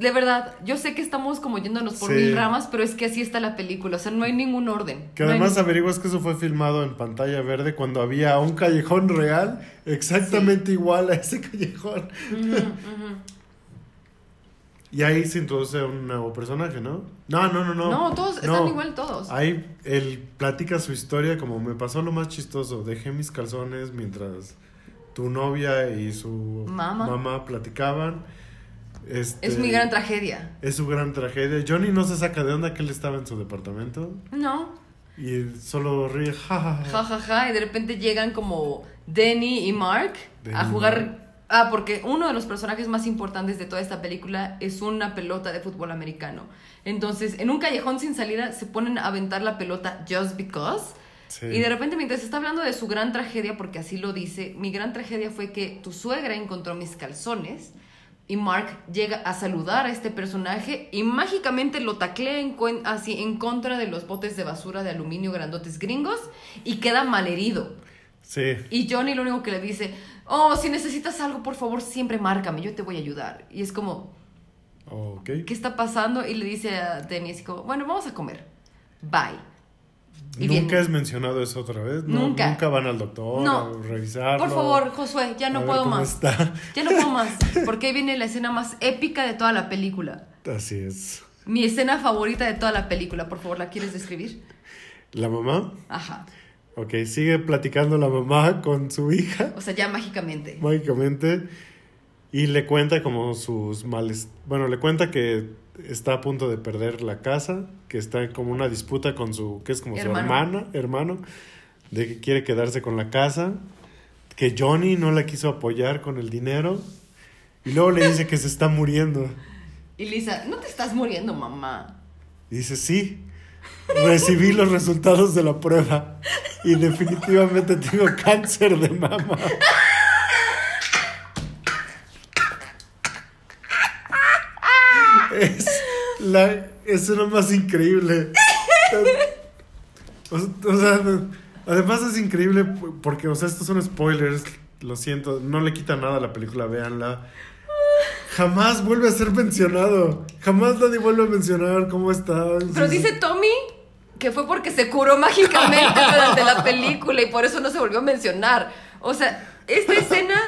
de verdad, yo sé que estamos como yéndonos por Sí. mil ramas, pero es que así está la película. O sea, no hay ningún orden. Que No además averiguas que eso fue filmado en pantalla verde cuando había un callejón real exactamente igual a ese callejón. Y ahí se introduce un nuevo personaje, ¿no? No, no, no, no. No, todos están igual todos. Ahí él platica su historia como me pasó lo más chistoso. Dejé mis calzones mientras tu novia y su Mamá. mamá platicaban. Este, Es mi gran tragedia. Es su gran tragedia. Johnny no se saca de onda que él estaba en su departamento No. y solo ríe. Ja, ja. Y de repente llegan como Denny y Mark Denny a jugar. Ah, porque uno de los personajes más importantes de toda esta película es una pelota de fútbol americano. Entonces, en un callejón sin salida se ponen a aventar la pelota just because. Sí. Y de repente, mientras está hablando de su gran tragedia, porque así lo dice, mi gran tragedia fue que tu suegra encontró mis calzones y Mark llega a saludar a este personaje y mágicamente lo taclea en, así en contra de los botes de basura de aluminio grandotes gringos y queda malherido. Sí. Y Johnny lo único que le dice, oh, si necesitas algo, por favor, siempre márcame, yo te voy a ayudar. Y es como. ¿qué está pasando? Y le dice a Dennis, como, bueno, vamos a comer. Bye. Y Nunca viene. es mencionado eso otra vez. No, Nunca. Nunca van al doctor No. a revisarlo. Por favor, Josué, ya no puedo cómo más. está. Ya no puedo más. Porque ahí viene la escena más épica de toda la película. Así es. Mi escena favorita de toda la película, por favor, ¿la quieres describir? La mamá. Ajá. Ok, sigue platicando la mamá con su hija, O sea, ya mágicamente. mágicamente, y le cuenta como sus males. Bueno, le cuenta que está a punto de perder la casa, que está en como una disputa con su, que es como Hermano. su hermana, hermano, de que quiere quedarse con la casa, que Johnny no la quiso apoyar con el dinero, y luego le dice que se está muriendo. Y Lisa, no te estás muriendo, mamá. Y dice, sí, recibí los resultados de la prueba y definitivamente tengo cáncer de mama. la escena más increíble. O, o sea, además es increíble porque, o sea, estos son spoilers, lo siento, no le quita nada a la película, véanla. Jamás vuelve a ser mencionado. Jamás nadie vuelve a mencionar cómo está. Pero dice Tommy que fue porque se curó mágicamente durante la película y por eso no se volvió a mencionar. O sea, esta escena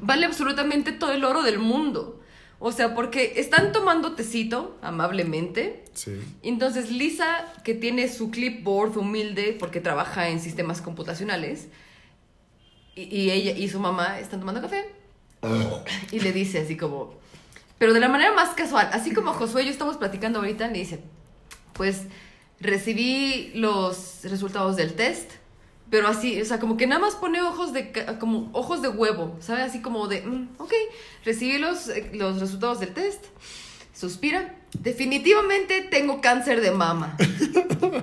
vale absolutamente todo el oro del mundo. O sea, porque están tomando tecito amablemente. Sí. Entonces Lisa, que tiene su clipboard humilde porque trabaja en sistemas computacionales, y, y ella y su mamá están tomando café. Y le dice así como, pero de la manera más casual, así como Josué y yo estamos platicando ahorita, le dice, pues recibí los resultados del test, pero así, o sea, como que nada más pone ojos de, como ojos de huevo, ¿sabe? Así como de, "Mm, ok, recibí los, eh, los resultados del test, suspira, definitivamente tengo cáncer de mama.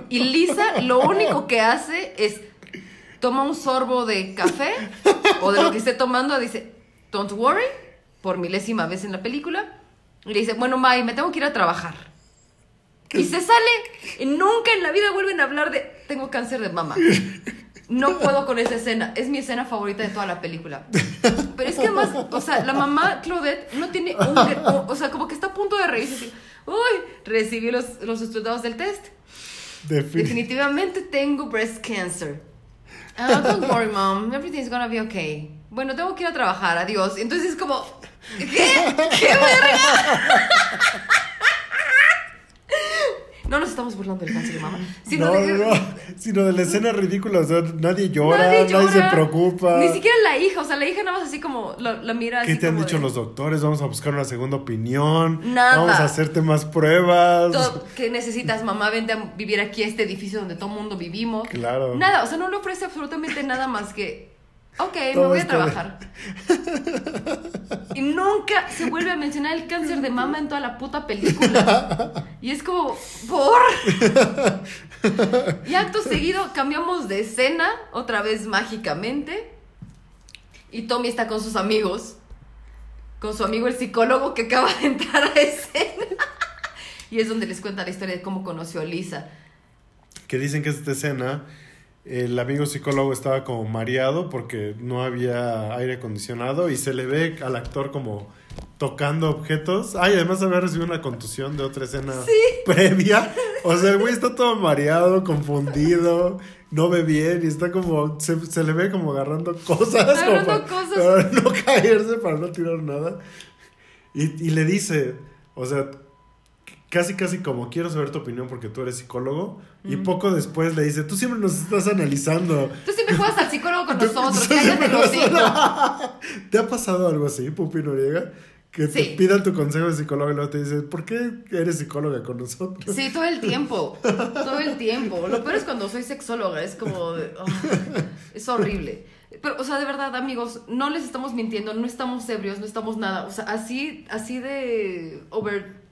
Y Lisa lo único que hace es toma un sorbo de café o de lo que esté tomando, dice, don't worry, por milésima vez en la película, y le dice, bueno, May, me tengo que ir a trabajar. Y se sale, y nunca en la vida vuelven a hablar de, tengo cáncer de mama. No puedo con esa escena, es mi escena favorita de toda la película. Pero es que además, o sea, la mamá Claudette no tiene un, o, o sea, como que está a punto de reírse así, uy, recibí los, los resultados del test. Defin- Definitivamente tengo breast cancer. Ah, don't worry, mom. Everything's gonna be okay. Bueno, tengo que ir a trabajar. Adiós. Entonces es como, ¿qué? ¿Qué verga? No nos estamos burlando del cáncer de mama, sino no, de no, no, sino de la escena ridícula, o sea, nadie llora, nadie se preocupa. Ni siquiera la hija, o sea, la hija nada más así como la, la mira así ¿Qué te han como dicho de- los doctores? Vamos a buscar una segunda opinión. Nada. Vamos a hacerte más pruebas. Todo- ¿Qué necesitas, mamá? Vente a vivir aquí a este edificio donde todo mundo vivimos. Claro. Nada, o sea, no le ofrece absolutamente nada más que, ok, me voy a trabajar. Y nunca se vuelve a mencionar el cáncer de mama en toda la puta película. Y es como, ¿por? Y acto seguido cambiamos de escena, otra vez mágicamente. Y Tommy está con sus amigos. Con su amigo el psicólogo que acaba de entrar a escena. Y es donde les cuenta la historia de cómo conoció a Lisa. Que dicen que esta escena, el amigo psicólogo estaba como mareado porque no había aire acondicionado y se le ve al actor como tocando objetos. Ay, además había recibido una contusión de otra escena previa. O sea, el güey está todo mareado, confundido, no ve bien y está como, se, se le ve como agarrando cosas. como Agarrando para- cosas. Para no caerse, para no tirar nada. Y, y le dice, O sea, casi casi como quiero saber tu opinión porque tú eres psicólogo. Y poco después le dice, tú siempre nos estás analizando. Tú siempre juegas al psicólogo con nosotros, cállate hocico. ¿Te ha pasado algo así, Pupi Noriega? Que te pidan tu consejo de psicólogo y luego te dicen, ¿por qué eres psicóloga con nosotros? Sí, todo el tiempo. Todo el tiempo. Lo peor es cuando soy sexóloga. Es como. oh, es horrible. Pero, o sea, de verdad, amigos, no les estamos mintiendo, no estamos ebrios, no estamos nada. O sea, así, así de over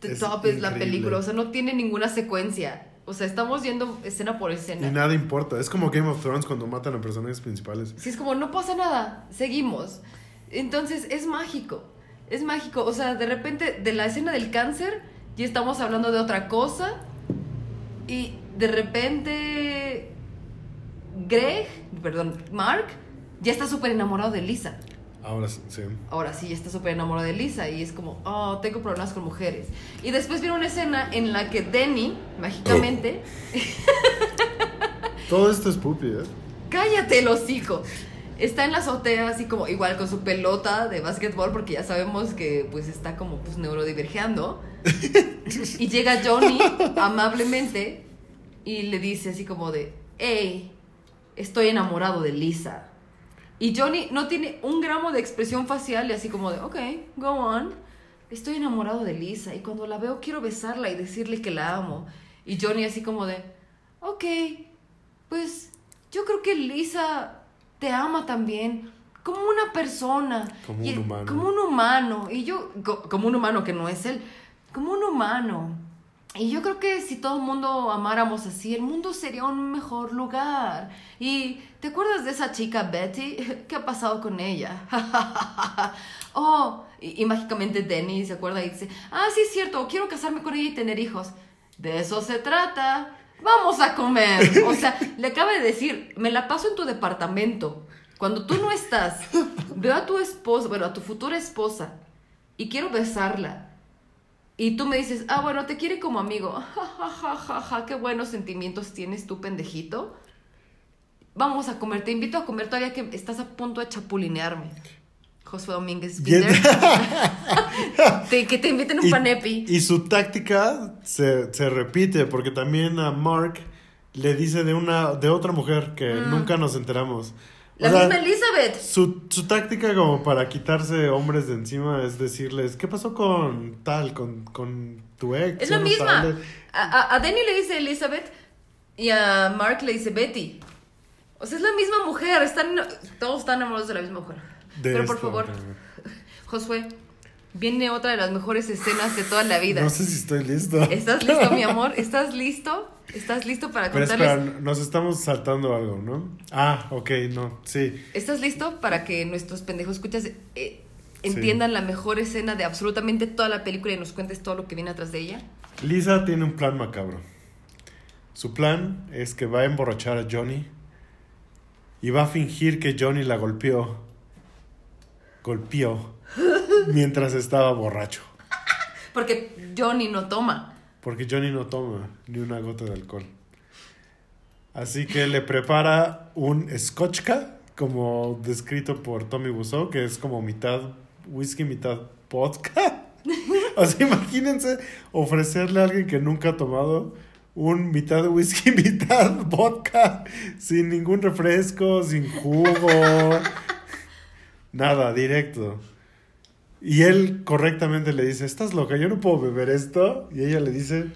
the Es top es la película. O sea, no tiene ninguna secuencia. O sea, estamos yendo escena por Y escena. nada importa. Es como Game of Thrones cuando matan a personajes principales. Si es como, no pasa nada, seguimos. Entonces, es mágico. Es mágico. O sea, de repente, de la escena del cáncer, ya estamos hablando de otra cosa. Y de repente, Greg, perdón, Mark, ya está súper enamorado de Lisa. Ahora sí. Ahora sí, está súper enamorado de Lisa. Y es como, oh, tengo problemas con mujeres. Y después viene una escena en la que Denny, mágicamente, Todo esto es Pupi, ¿eh? Cállate el hocico. Está en la azotea así como igual con su pelota de básquetbol porque ya sabemos que pues está como pues neurodivergeando. y llega Johnny amablemente y le dice así como de, hey, estoy enamorado de Lisa. Y Johnny no tiene un gramo de expresión facial y así como de, ok, go on. Estoy enamorado de Lisa y cuando la veo quiero besarla y decirle que la amo. Y Johnny así como de, ok, pues yo creo que Lisa te ama también. Como una persona. Como Y- un humano. Como un humano. Y yo, co- como un humano que no es él. Como un humano. Y yo creo que si todo el mundo amáramos así, el mundo sería un mejor lugar. Y ¿te acuerdas de esa chica Betty? ¿Qué ha pasado con ella? oh, y, y mágicamente Denny se acuerda y dice, ah, sí es cierto, quiero casarme con ella y tener hijos. De eso se trata. Vamos a comer. O sea, le acaba de decir, me la paso en tu departamento. Cuando tú no estás, veo a tu esposa, bueno, a tu futura esposa, y quiero besarla. Y tú me dices, ah, bueno, te quiere como amigo. Ja, ja, ja, ja, ja, qué buenos sentimientos tienes tú, pendejito. Vamos a comer, te invito a comer todavía que estás a punto de chapulinearme. Josué Domínguez. Te- que te inviten un Y- panepi. Y su táctica se, se repite porque también a Mark le dice de una de otra mujer que nunca nos enteramos. O. La sea, misma Elizabeth. Su, su táctica como para quitarse hombres de encima es decirles, ¿qué pasó con tal, con, con tu ex? Es no misma. sale". A, a, a Denny le dice Elizabeth y a Mark le dice Betty. O sea, es la misma mujer. Están, todos están enamorados de la misma mujer. De Pero por favor. Josué, viene otra de las mejores escenas de toda la vida. No sé si estoy listo. ¿Estás listo, mi amor? ¿Estás listo? ¿Estás listo para Pero contarles? espera, nos estamos saltando algo, ¿no? Ah, ok, no, sí. ¿Estás listo para que nuestros pendejos escuchas eh, entiendan la mejor escena de absolutamente toda la película y nos cuentes todo lo que viene atrás de ella? Lisa tiene un plan macabro. Su plan es que va a emborrachar a Johnny y va a fingir que Johnny la golpeó. Golpeó mientras estaba borracho. Porque Johnny no toma. Porque Johnny no toma ni una gota de alcohol. Así que le prepara un scotchka, como descrito por Tommy Wiseau, que es como mitad whisky, mitad vodka. O sea, imagínense ofrecerle a alguien que nunca ha tomado un mitad whisky, mitad vodka, sin ningún refresco, sin jugo, nada, directo. Y él correctamente le dice, estás loca, yo no puedo beber esto. Y ella le dice,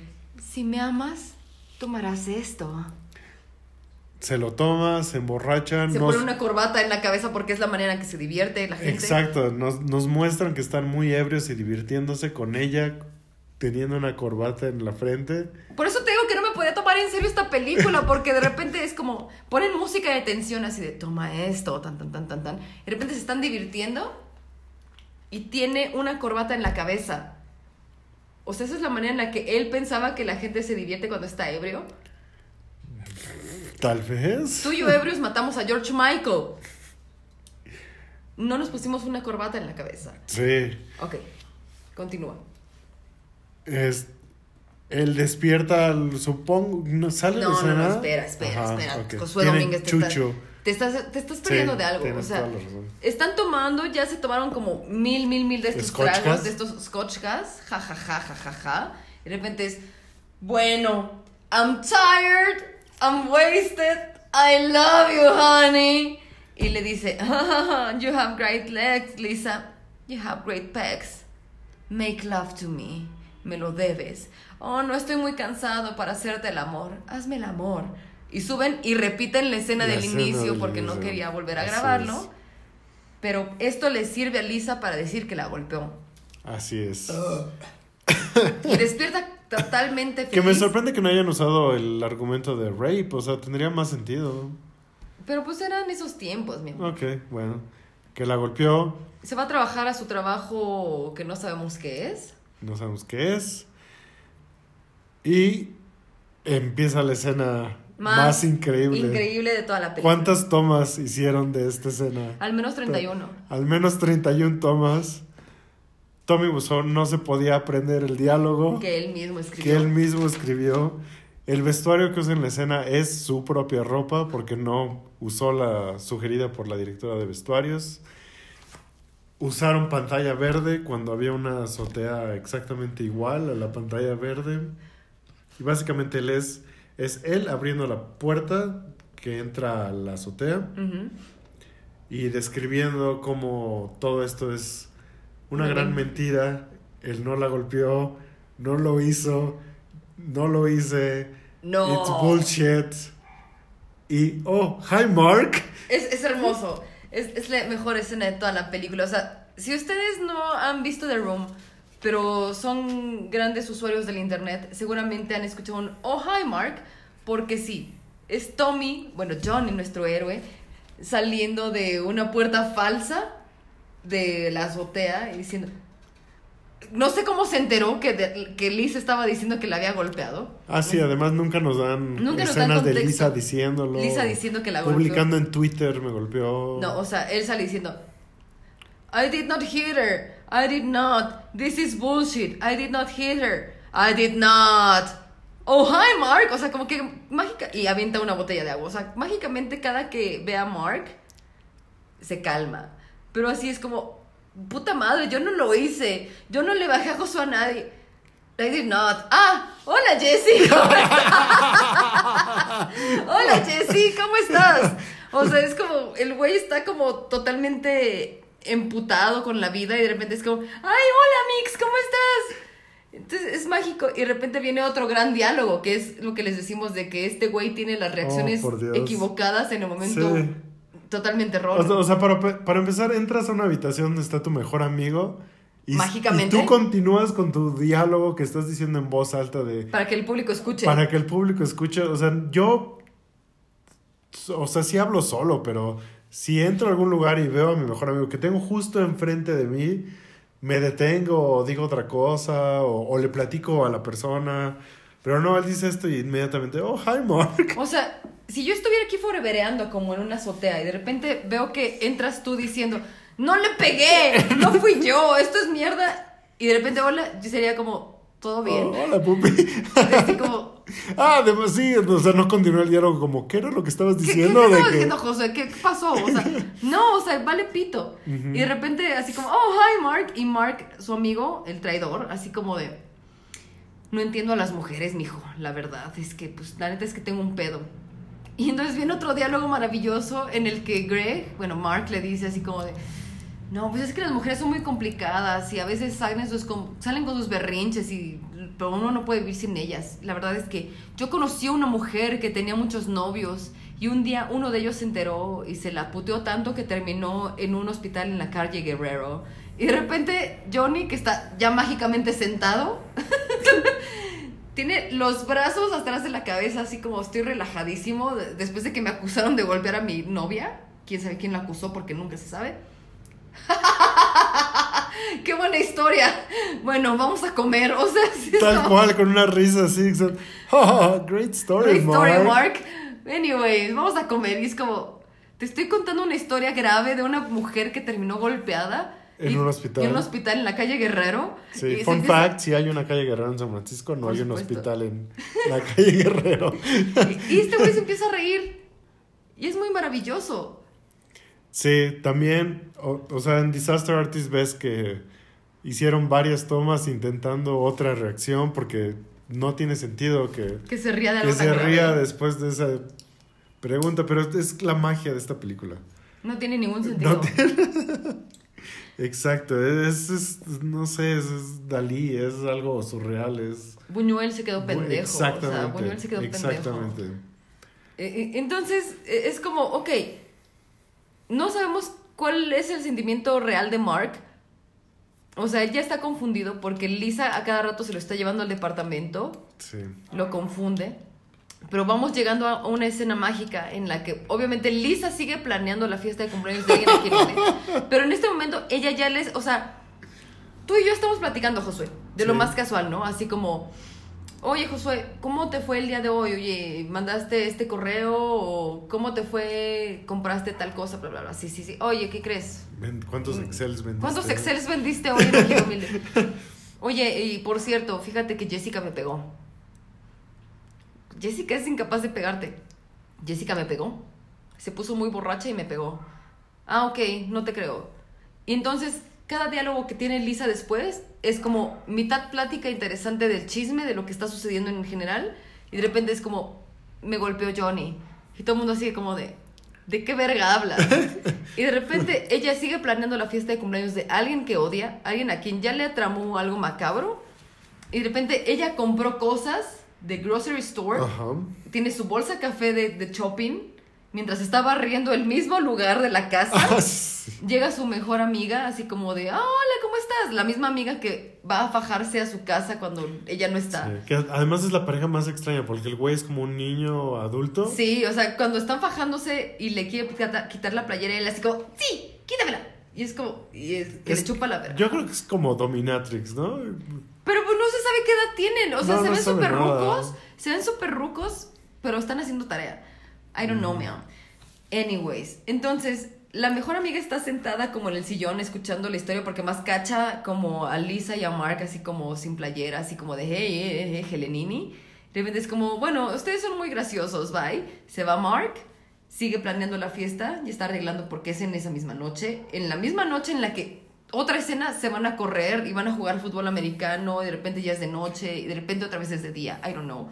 Si me amas, tomarás esto. se lo toma, se emborracha. Se nos- pone una corbata en la cabeza porque es la manera en que se divierte la gente. Exacto, nos, nos muestran que están muy ebrios y divirtiéndose con ella, teniendo una corbata en la frente. Por eso te digo que no me podía tomar en serio esta película, porque de repente es como, ponen música de tensión así de, toma esto, tan, tan, tan, tan, tan. Y de repente se están divirtiendo y tiene una corbata en la cabeza. O sea, esa es la manera en la que él pensaba que la gente se divierte cuando está ebrio. Tal vez. Tú y yo ebrios matamos a George Michael. No nos pusimos una corbata en la cabeza. Sí. Ok, continúa. Es, él despierta, supongo, no sale No, de no, no, espera, espera, espera. Josué Domínguez está- Chucho. Te estás, te estás perdiendo Sí, de algo. O sea, están tomando, ya se tomaron como mil, mil, mil de estos ¿Scotch tragos, gas? de estos scotch gas, ja, ja, ja, ja, ja, ja. Y de repente es, bueno, I'm tired, I'm wasted, I love you, honey. Y le dice, you have great legs, Lisa, you have great pecs. Make love to me, me lo debes. Oh, no estoy muy cansado para hacerte el amor, hazme el amor. Y suben y repiten la escena La del escena inicio del porque no quería volver a Así grabarlo. es. Pero esto le sirve a Lisa para decir que la golpeó. Así es. Y despierta totalmente Que me feliz. sorprende que no hayan usado el argumento de rape, o sea, tendría más sentido. Pero pues eran esos tiempos, mi amor. Ok, bueno. Que la golpeó, Se va a trabajar a su trabajo que no sabemos qué es. no sabemos qué es. Y empieza la escena más, increíble. Increíble de toda la película. ¿Cuántas tomas hicieron de esta escena? Al menos 31. Al menos 31 tomas. Tommy Wiseau no se podía aprender el diálogo Que él mismo escribió. que él mismo escribió. El vestuario que usa en la escena es su propia ropa porque no usó la sugerida por la directora de vestuarios. Usaron pantalla verde cuando había una azotea exactamente igual a la pantalla verde. Y básicamente él es, es él abriendo la puerta que entra a la azotea y describiendo cómo todo esto es una gran men- mentira. Él no la golpeó, no lo hizo, no lo hice. No. It's bullshit. Y, oh, hi Mark. Es, es hermoso. Es, es la mejor escena de toda la película. O sea, si ustedes no han visto The Room, pero son grandes usuarios del internet, seguramente han escuchado un Oh, hi Mark, porque sí, es Tommy, bueno, Johnny, nuestro héroe, saliendo de una puerta falsa de la azotea y diciendo. No sé cómo se enteró que, de- que Liz estaba diciendo que la había golpeado. Ah, sí, además nunca nos dan Nunca nos dan escenas de. Lisa diciéndolo. Lisa diciendo que la golpeó. Publicando en Twitter me golpeó. No, o sea, él sale diciendo, I did not hit her. I did not. This is bullshit. I did not hit her. I did not. Oh, hi, Mark. O sea, como que mágica. Y avienta una botella de agua. O sea, mágicamente cada que ve a Mark, se calma. Pero así es como, puta madre, yo no lo hice. Yo no le bajé a Josué a nadie. I did not. Ah, hola Jessie. ¿Cómo estás? hola Jessie, ¿cómo estás? O sea, es como, el güey está como totalmente emputado con la vida y de repente es como, ay, hola Mix, ¿cómo estás? Entonces es mágico y de repente viene otro gran diálogo, que es lo que les decimos de que este güey tiene las reacciones Oh, Dios. equivocadas en el momento Sí. totalmente O erróneo. sea, o sea, para, para empezar, entras a una habitación donde está tu mejor amigo. Y, Mágicamente. Y tú continúas con tu diálogo que estás diciendo en voz alta de... para que el público escuche. Para que el público escuche. O sea, yo... O sea, sí hablo solo, pero si entro a algún lugar y veo a mi mejor amigo que tengo justo enfrente de mí, me detengo o digo otra cosa o, o le platico a la persona. Pero no, él dice esto y inmediatamente, oh, hi, Mark. O sea, si yo estuviera aquí forevereando como en una azotea y de repente veo que entras tú diciendo, no le pegué, no fui yo, esto es mierda, y de repente, hola, yo sería como, ¿todo bien? Oh, hola, pupi. Así como, ah, de, sí, o sea, no continuó el diálogo como, ¿qué era lo que estabas ¿qué, qué, diciendo? qué de que- diciendo, José? ¿Qué, qué pasó? O sea, no, o sea, vale pito. Y de repente, así como, oh, hi, Mark, y Mark, su amigo, el traidor, así como de, no entiendo a las mujeres, mijo, la verdad, es que, pues, la neta es que tengo un pedo. Y entonces viene otro diálogo maravilloso en el que Greg, bueno, Mark le dice así como de, no, pues es que las mujeres son muy complicadas y a veces salen, salen con sus berrinches y pero uno no puede vivir sin ellas. La verdad es que yo conocí a una mujer que tenía muchos novios y un día uno de ellos se enteró y se la puteó tanto que terminó en un hospital en la calle Guerrero. Y de repente Johnny, que está ya mágicamente sentado, tiene los brazos atrás de la cabeza, así como estoy relajadísimo de- después de que me acusaron de golpear a mi novia. Quién sabe quién la acusó porque nunca se sabe. ¡Qué buena historia! Bueno, vamos a comer. O sea, sí Tal está- cual, con una risa así. o sea, "Ah, great story, Great story, Mark". Mark. Anyways, vamos a comer. Y es como, te estoy contando una historia grave de una mujer que terminó golpeada. En y- un hospital. En un hospital en la calle Guerrero. Y Sí, se fun fact, si hay una calle Guerrero en San Francisco, no Por hay un supuesto. hospital en la calle Guerrero. Y, y este güey se empieza a reír. Y es muy maravilloso. Sí, también, o, o sea, en Disaster Artist ves que hicieron varias tomas intentando otra reacción porque no tiene sentido que, Que se ría de algo que se tan grave. ría después de esa pregunta, pero es la magia de esta película. No tiene ningún sentido. No Exacto, es, es- no sé, es, es Dalí, es algo surreal, es... Buñuel se quedó pendejo. Exactamente, O sea, Buñuel se quedó pendejo. exactamente. Eh, eh, Entonces, eh, es como, ok, no sabemos cuál es el sentimiento real de Mark. O sea, él ya está confundido porque Lisa a cada rato se lo está llevando al departamento, Sí. lo confunde. Pero vamos llegando a una escena mágica en la que obviamente Lisa sigue planeando la fiesta de cumpleaños de alguien a quien odia. Pero en este momento ella ya les, o sea, tú y yo estamos platicando, Josué, de lo más casual, ¿no? Así como, oye, Josué, ¿cómo te fue el día de hoy? Oye, ¿mandaste este correo? ¿O cómo te fue? ¿Compraste tal cosa? Bla, bla, bla. Sí, sí, sí. Oye, ¿qué crees? ¿Cuántos Excels vendiste? ¿Cuántos Excels vendiste hoy en? Oye, y por cierto, fíjate que Jessica me pegó. Jessica es incapaz de pegarte. Jessica me pegó. Se puso muy borracha y me pegó. Ah, ok, no te creo. Y entonces, cada diálogo que tiene Lisa después es como mitad plática interesante del chisme, de lo que está sucediendo en general, y de repente es como, me golpeó Johnny. Y todo el mundo sigue como de, ¿de qué verga hablas? y de repente ella sigue planeando la fiesta de cumpleaños de alguien que odia, alguien a quien ya le tramó algo macabro, y de repente ella compró cosas de grocery store tiene su bolsa café de, de shopping mientras está barriendo el mismo lugar de la casa. Ah, sí. Llega su mejor amiga, así como de, "Ah, hola, ¿cómo estás? La misma amiga que va a fajarse a su casa cuando ella no está. Sí, que además es la pareja más extraña porque el güey es como un niño adulto. Sí, o sea, cuando están fajándose y le quiere quitar, la playera, él así como, sí, quítamela. Y es como, y es que Es- le chupa la verga. Yo creo que es como Dominatrix, ¿no? Pero pues no se sabe qué edad tienen. O sea, No, se no ven nada. rucos. Se ven súper rucos, pero están haciendo tarea. I don't Mm. know, man. Anyways, entonces, la mejor amiga está sentada como en el sillón escuchando la historia porque más cacha como a Lisa y a Mark así como sin playera, así como de hey, hey, hey, Helenini. De repente es como, bueno, ustedes son muy graciosos, bye. Se va Mark, sigue planeando la fiesta y está arreglando porque es en esa misma noche. En la misma noche en la que otra escena se van a correr y van a jugar fútbol americano y de repente ya es de noche y de repente otra vez es de día, I don't know.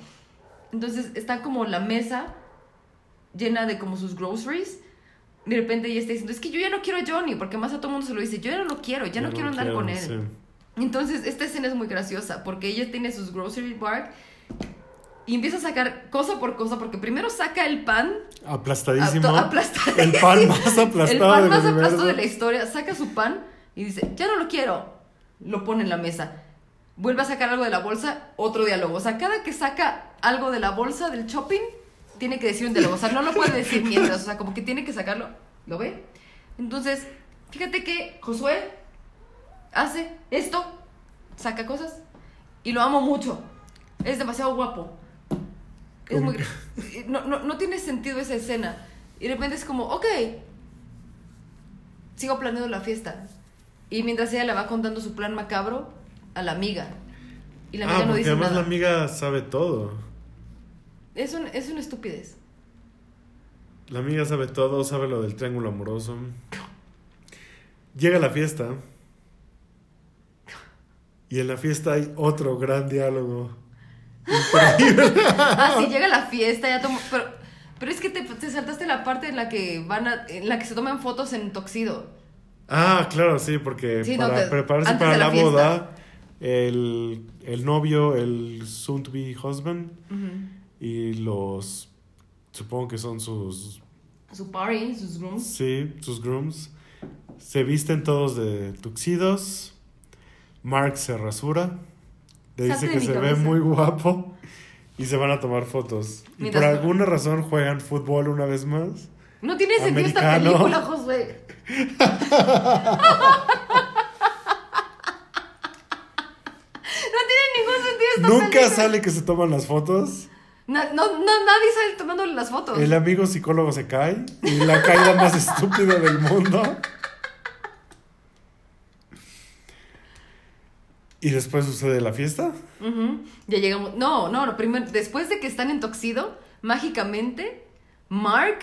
Entonces está como la mesa llena de como sus groceries. De repente ella está diciendo, es que yo ya no quiero a Johnny, porque más a todo mundo se lo dice, yo ya no lo quiero, ya no, quiero andar con él. sí. Entonces, esta escena es muy graciosa porque ella tiene sus grocery bag y empieza a sacar cosa por cosa porque primero saca el pan Aplastadísimo. aplastadísimo. El pan más aplastado El pan más universo. aplastado de la historia, saca su pan y dice, ya no lo quiero. Lo pone en la mesa. Vuelve a sacar algo de la bolsa, otro diálogo. O sea, cada que saca algo de la bolsa del shopping, tiene que decir un diálogo. O sea, no lo puede decir mientras. O sea, como que tiene que sacarlo. ¿Lo ve? Entonces, fíjate que Josué hace esto, saca cosas y lo amo mucho. Es demasiado guapo. Es ¿Cómo muy... No, no, no tiene sentido esa escena. Y de repente es como, ok, sigo planeando la fiesta. Y mientras ella le va contando su plan macabro a la amiga. Y la amiga ah, no dice además nada. la amiga sabe todo. Es, un, es una estupidez. La amiga sabe todo, sabe lo del triángulo amoroso. Llega la fiesta. Y en la fiesta hay otro gran diálogo. Increíble. Ah, sí, llega la fiesta, ya tomo... Pero, pero es que te, te saltaste la parte en la que van a, en la que se toman fotos en Toxido. Ah, claro, sí, porque Sí, no, para te- prepararse para la boda, el, el novio, el soon to be husband, y los. Supongo que son sus. Su party, sus grooms. Sí, sus grooms. Se visten todos de tuxidos. Mark se rasura. Le Salte dice que se ve muy guapo. Y se van a tomar fotos. Y Mientras- por alguna razón juegan fútbol una vez más. No tiene sentido esta película, Josué. no tiene ningún sentido esta Nunca película. sale que se toman las fotos. No, no, nadie sale tomándole las fotos. El amigo psicólogo se cae. Y la caída más estúpida del mundo. Y después sucede la fiesta. Ujú, Ya llegamos. No, no, no. Primero, después de que están en Toxido, mágicamente, Mark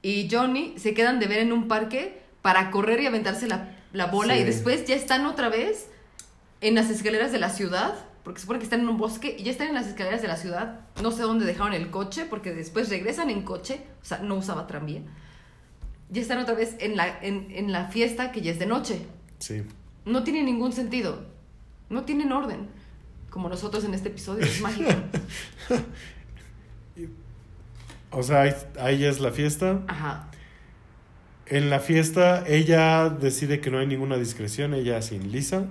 y Johnny se quedan de ver en un parque para correr y aventarse la, la bola Sí. y después ya están otra vez en las escaleras de la ciudad, porque se supone que están en un bosque y ya están en las escaleras de la ciudad. No sé dónde dejaron el coche, porque después regresan en coche, o sea, no usaba tranvía. Ya están otra vez en la, en, en la fiesta que ya es de noche. Sí. No tiene ningún sentido. No tienen orden. Como nosotros en este episodio, es mágico. O sea, ahí, ahí es la fiesta. Ajá. En la fiesta ella decide que no hay ninguna discreción, ella sin Lisa.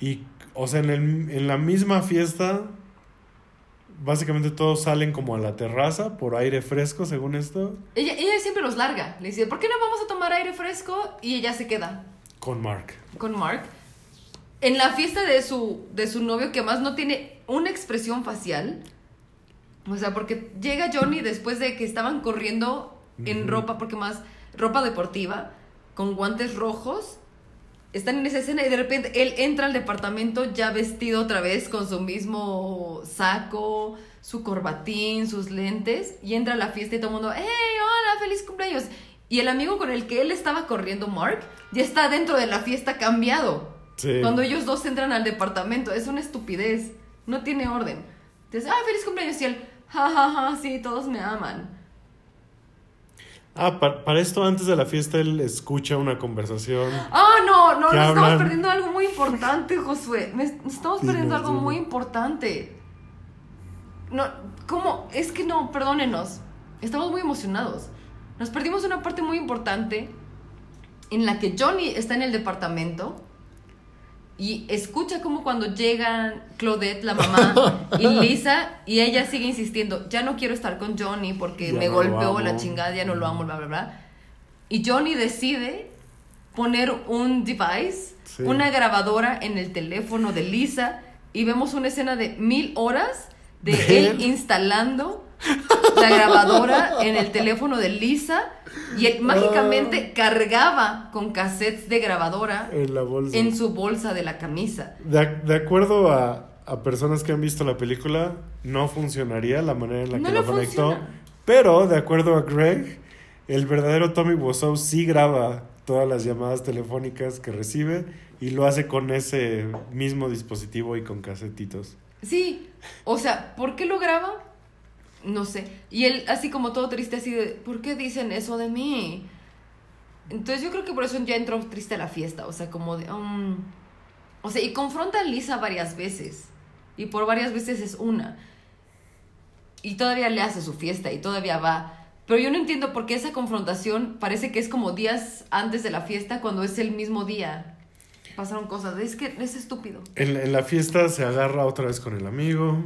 Y, o sea, en, el- en la misma fiesta, básicamente todos salen como a la terraza por aire fresco, según esto, Ella, ella siempre los larga. Le dice, ¿por qué no vamos a tomar aire fresco? Y ella se queda con Mark. con Mark. En la fiesta de su, de su novio, que más no tiene una expresión facial. O sea, porque llega Johnny después de que estaban corriendo en ropa, porque más ropa deportiva, con guantes rojos. Están en esa escena y de repente él entra al departamento ya vestido otra vez con su mismo saco, su corbatín, sus lentes y entra a la fiesta y todo el mundo, ¡Hey, hola, feliz cumpleaños! Y el amigo con el que él estaba corriendo, Mark, ya está dentro de la fiesta cambiado. Sí. Cuando ellos dos entran al departamento, es una estupidez, no tiene orden. Entonces, ¡ah, feliz cumpleaños! Y él, ¡ja, ja, ja! Sí, todos me aman. Ah, pa- para esto antes de la fiesta él escucha una conversación. Ah, no, no, ¿Qué nos estamos perdiendo algo muy importante, Josué. Me- Nos estamos perdiendo algo muy importante. No, ¿cómo? Es que no, perdónenos. Estamos muy emocionados. Nos perdimos una parte muy importante en la que Johnny está en el departamento y escucha como cuando llegan Claudette, la mamá, y Lisa, y ella sigue insistiendo, ya no quiero estar con Johnny porque Ya me no golpeó la amo". chingada, ya no lo amo, bla, bla, bla. Y Johnny decide poner un device, Sí. una grabadora en el teléfono de Lisa, y vemos una escena de mil horas de él. instalando la grabadora en el teléfono de Lisa y él mágicamente cargaba con cassettes de grabadora En la bolsa. en su bolsa de la camisa. De, de acuerdo a, a personas que han visto la película, no funcionaría la manera en la No que lo conectó. funciona. Pero, de acuerdo a Greg, el verdadero Tommy Wiseau sí graba todas las llamadas telefónicas que recibe y lo hace con ese mismo dispositivo y con casetitos. Sí, o sea, ¿por qué lo graba? No sé. Y él así como todo triste, así de, ¿por qué dicen eso de mí? Entonces yo creo que por eso ya entró triste a la fiesta, o sea, como de... um, o sea, y confronta a Lisa varias veces. Y por varias veces es una. Y todavía le hace su fiesta y todavía va. Pero yo no entiendo por qué esa confrontación parece que es como días antes de la fiesta cuando es el mismo día. Pasaron cosas. Es que es estúpido. En, en la fiesta se agarra otra vez con el amigo.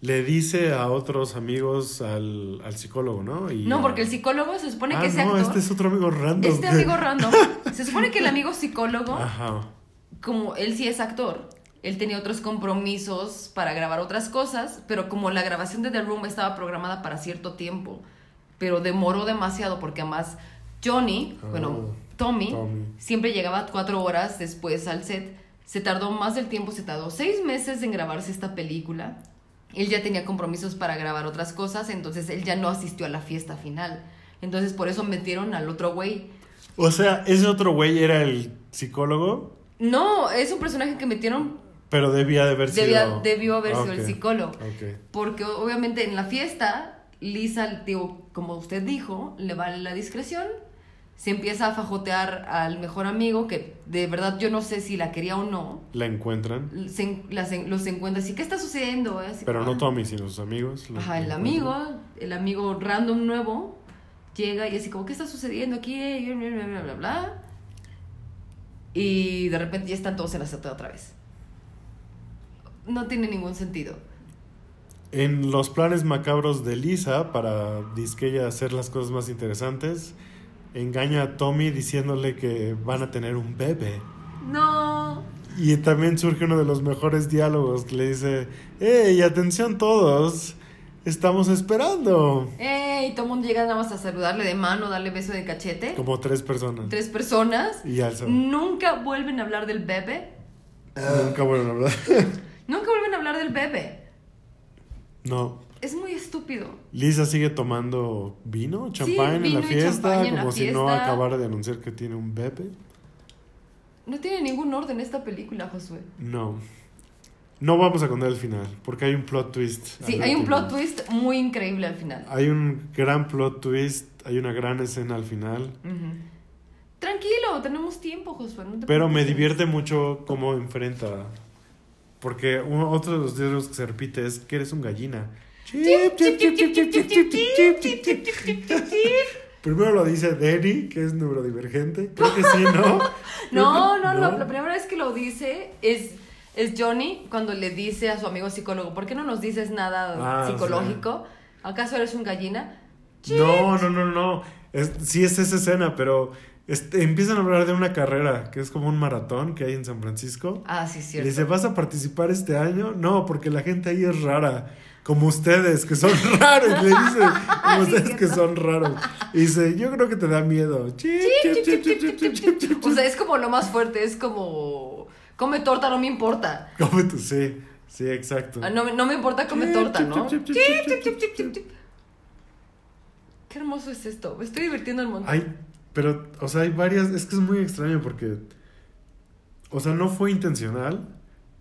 Le dice a otros amigos al, al psicólogo, ¿no? Y No, porque el psicólogo se supone Ah, que ese no, actor. este es otro amigo random. Este amigo random. Se supone que el amigo psicólogo, Ajá. como él sí es actor, él tenía otros compromisos para grabar otras cosas, pero como la grabación de The Room estaba programada para cierto tiempo, pero demoró demasiado porque además Johnny, Oh, bueno, Tommy, Tommy. siempre llegaba cuatro horas después al set. Se tardó más del tiempo, se tardó seis meses en grabarse esta película. Él ya tenía compromisos para grabar otras cosas, entonces él ya no asistió a la fiesta final. Entonces por eso metieron al otro güey. O sea, ese otro güey era el psicólogo, No, es un personaje que metieron pero debía de haber Debía- sido... debió haber sido el psicólogo. Porque obviamente en la fiesta, Lisa, digo, como usted dijo, le vale la discreción. Se empieza a fajotear al mejor amigo, que de verdad yo no sé si la quería o no. La encuentran, Se las los encuentra así, ¿qué está sucediendo? Así, pero no ah. Tommy, sino sus amigos. Ajá, el amigo, el amigo random nuevo, llega y así como, ¿qué está sucediendo aquí? Bla, bla, bla, bla, bla. Y de repente ya están todos en la azotea otra vez. No tiene ningún sentido. En los planes macabros de Lisa, para disque ella hacer las cosas más interesantes, engaña a Tommy diciéndole que van a tener un bebé. No. Y también surge uno de los mejores diálogos que le dice, ¡Hey, atención todos! Estamos esperando. Ey, todo el mundo llega nada más a saludarle de mano, darle beso de cachete. Como tres personas. Tres personas. Y ya. Nunca vuelven a hablar del bebé. Nunca vuelven a hablar. Nunca vuelven a hablar del bebé. no. Es muy estúpido. Lisa sigue tomando vino, champán en la fiesta, en como la si no acabara de anunciar que tiene un bebé. No tiene ningún orden esta película, Josué. No. No vamos a contar el final, porque hay un plot twist. Sí, hay un plot twist muy increíble al final. Hay un gran plot twist, hay una gran escena al final. Tranquilo, tenemos tiempo, Josué. no te Pero me divierte mucho cómo enfrenta. Porque uno, otro de los diálogos que se repite es que eres un gallina. Primero lo dice Danny, que es neurodivergente. Creo que sí, ¿no? No, no, La, la primera vez que lo dice es, es Johnny cuando le dice a su amigo psicólogo, ¿por qué no nos dices nada Ah, psicológico? ¿Acaso eres un gallina? No, no, no, no. Es, sí es esa escena, pero este, empiezan a hablar de una carrera, que es como un maratón que hay en San Francisco. Ah, sí, Le cierto. dice, ¿vas a participar este año? No, porque la gente ahí es rara. Como ustedes, que son raros. Le dice, como ustedes que son raros. Y dice, yo creo que te da miedo. O sea, es como lo más fuerte, es como... Come torta, no me importa. Come tú, sí, sí, exacto. Ah, No, me- no me importa, come torta, ¿no? Qué hermoso es esto. Me estoy divirtiendo un montón. Hay, pero, o sea, hay varias, es que es muy extraño porque, o sea, no fue intencional,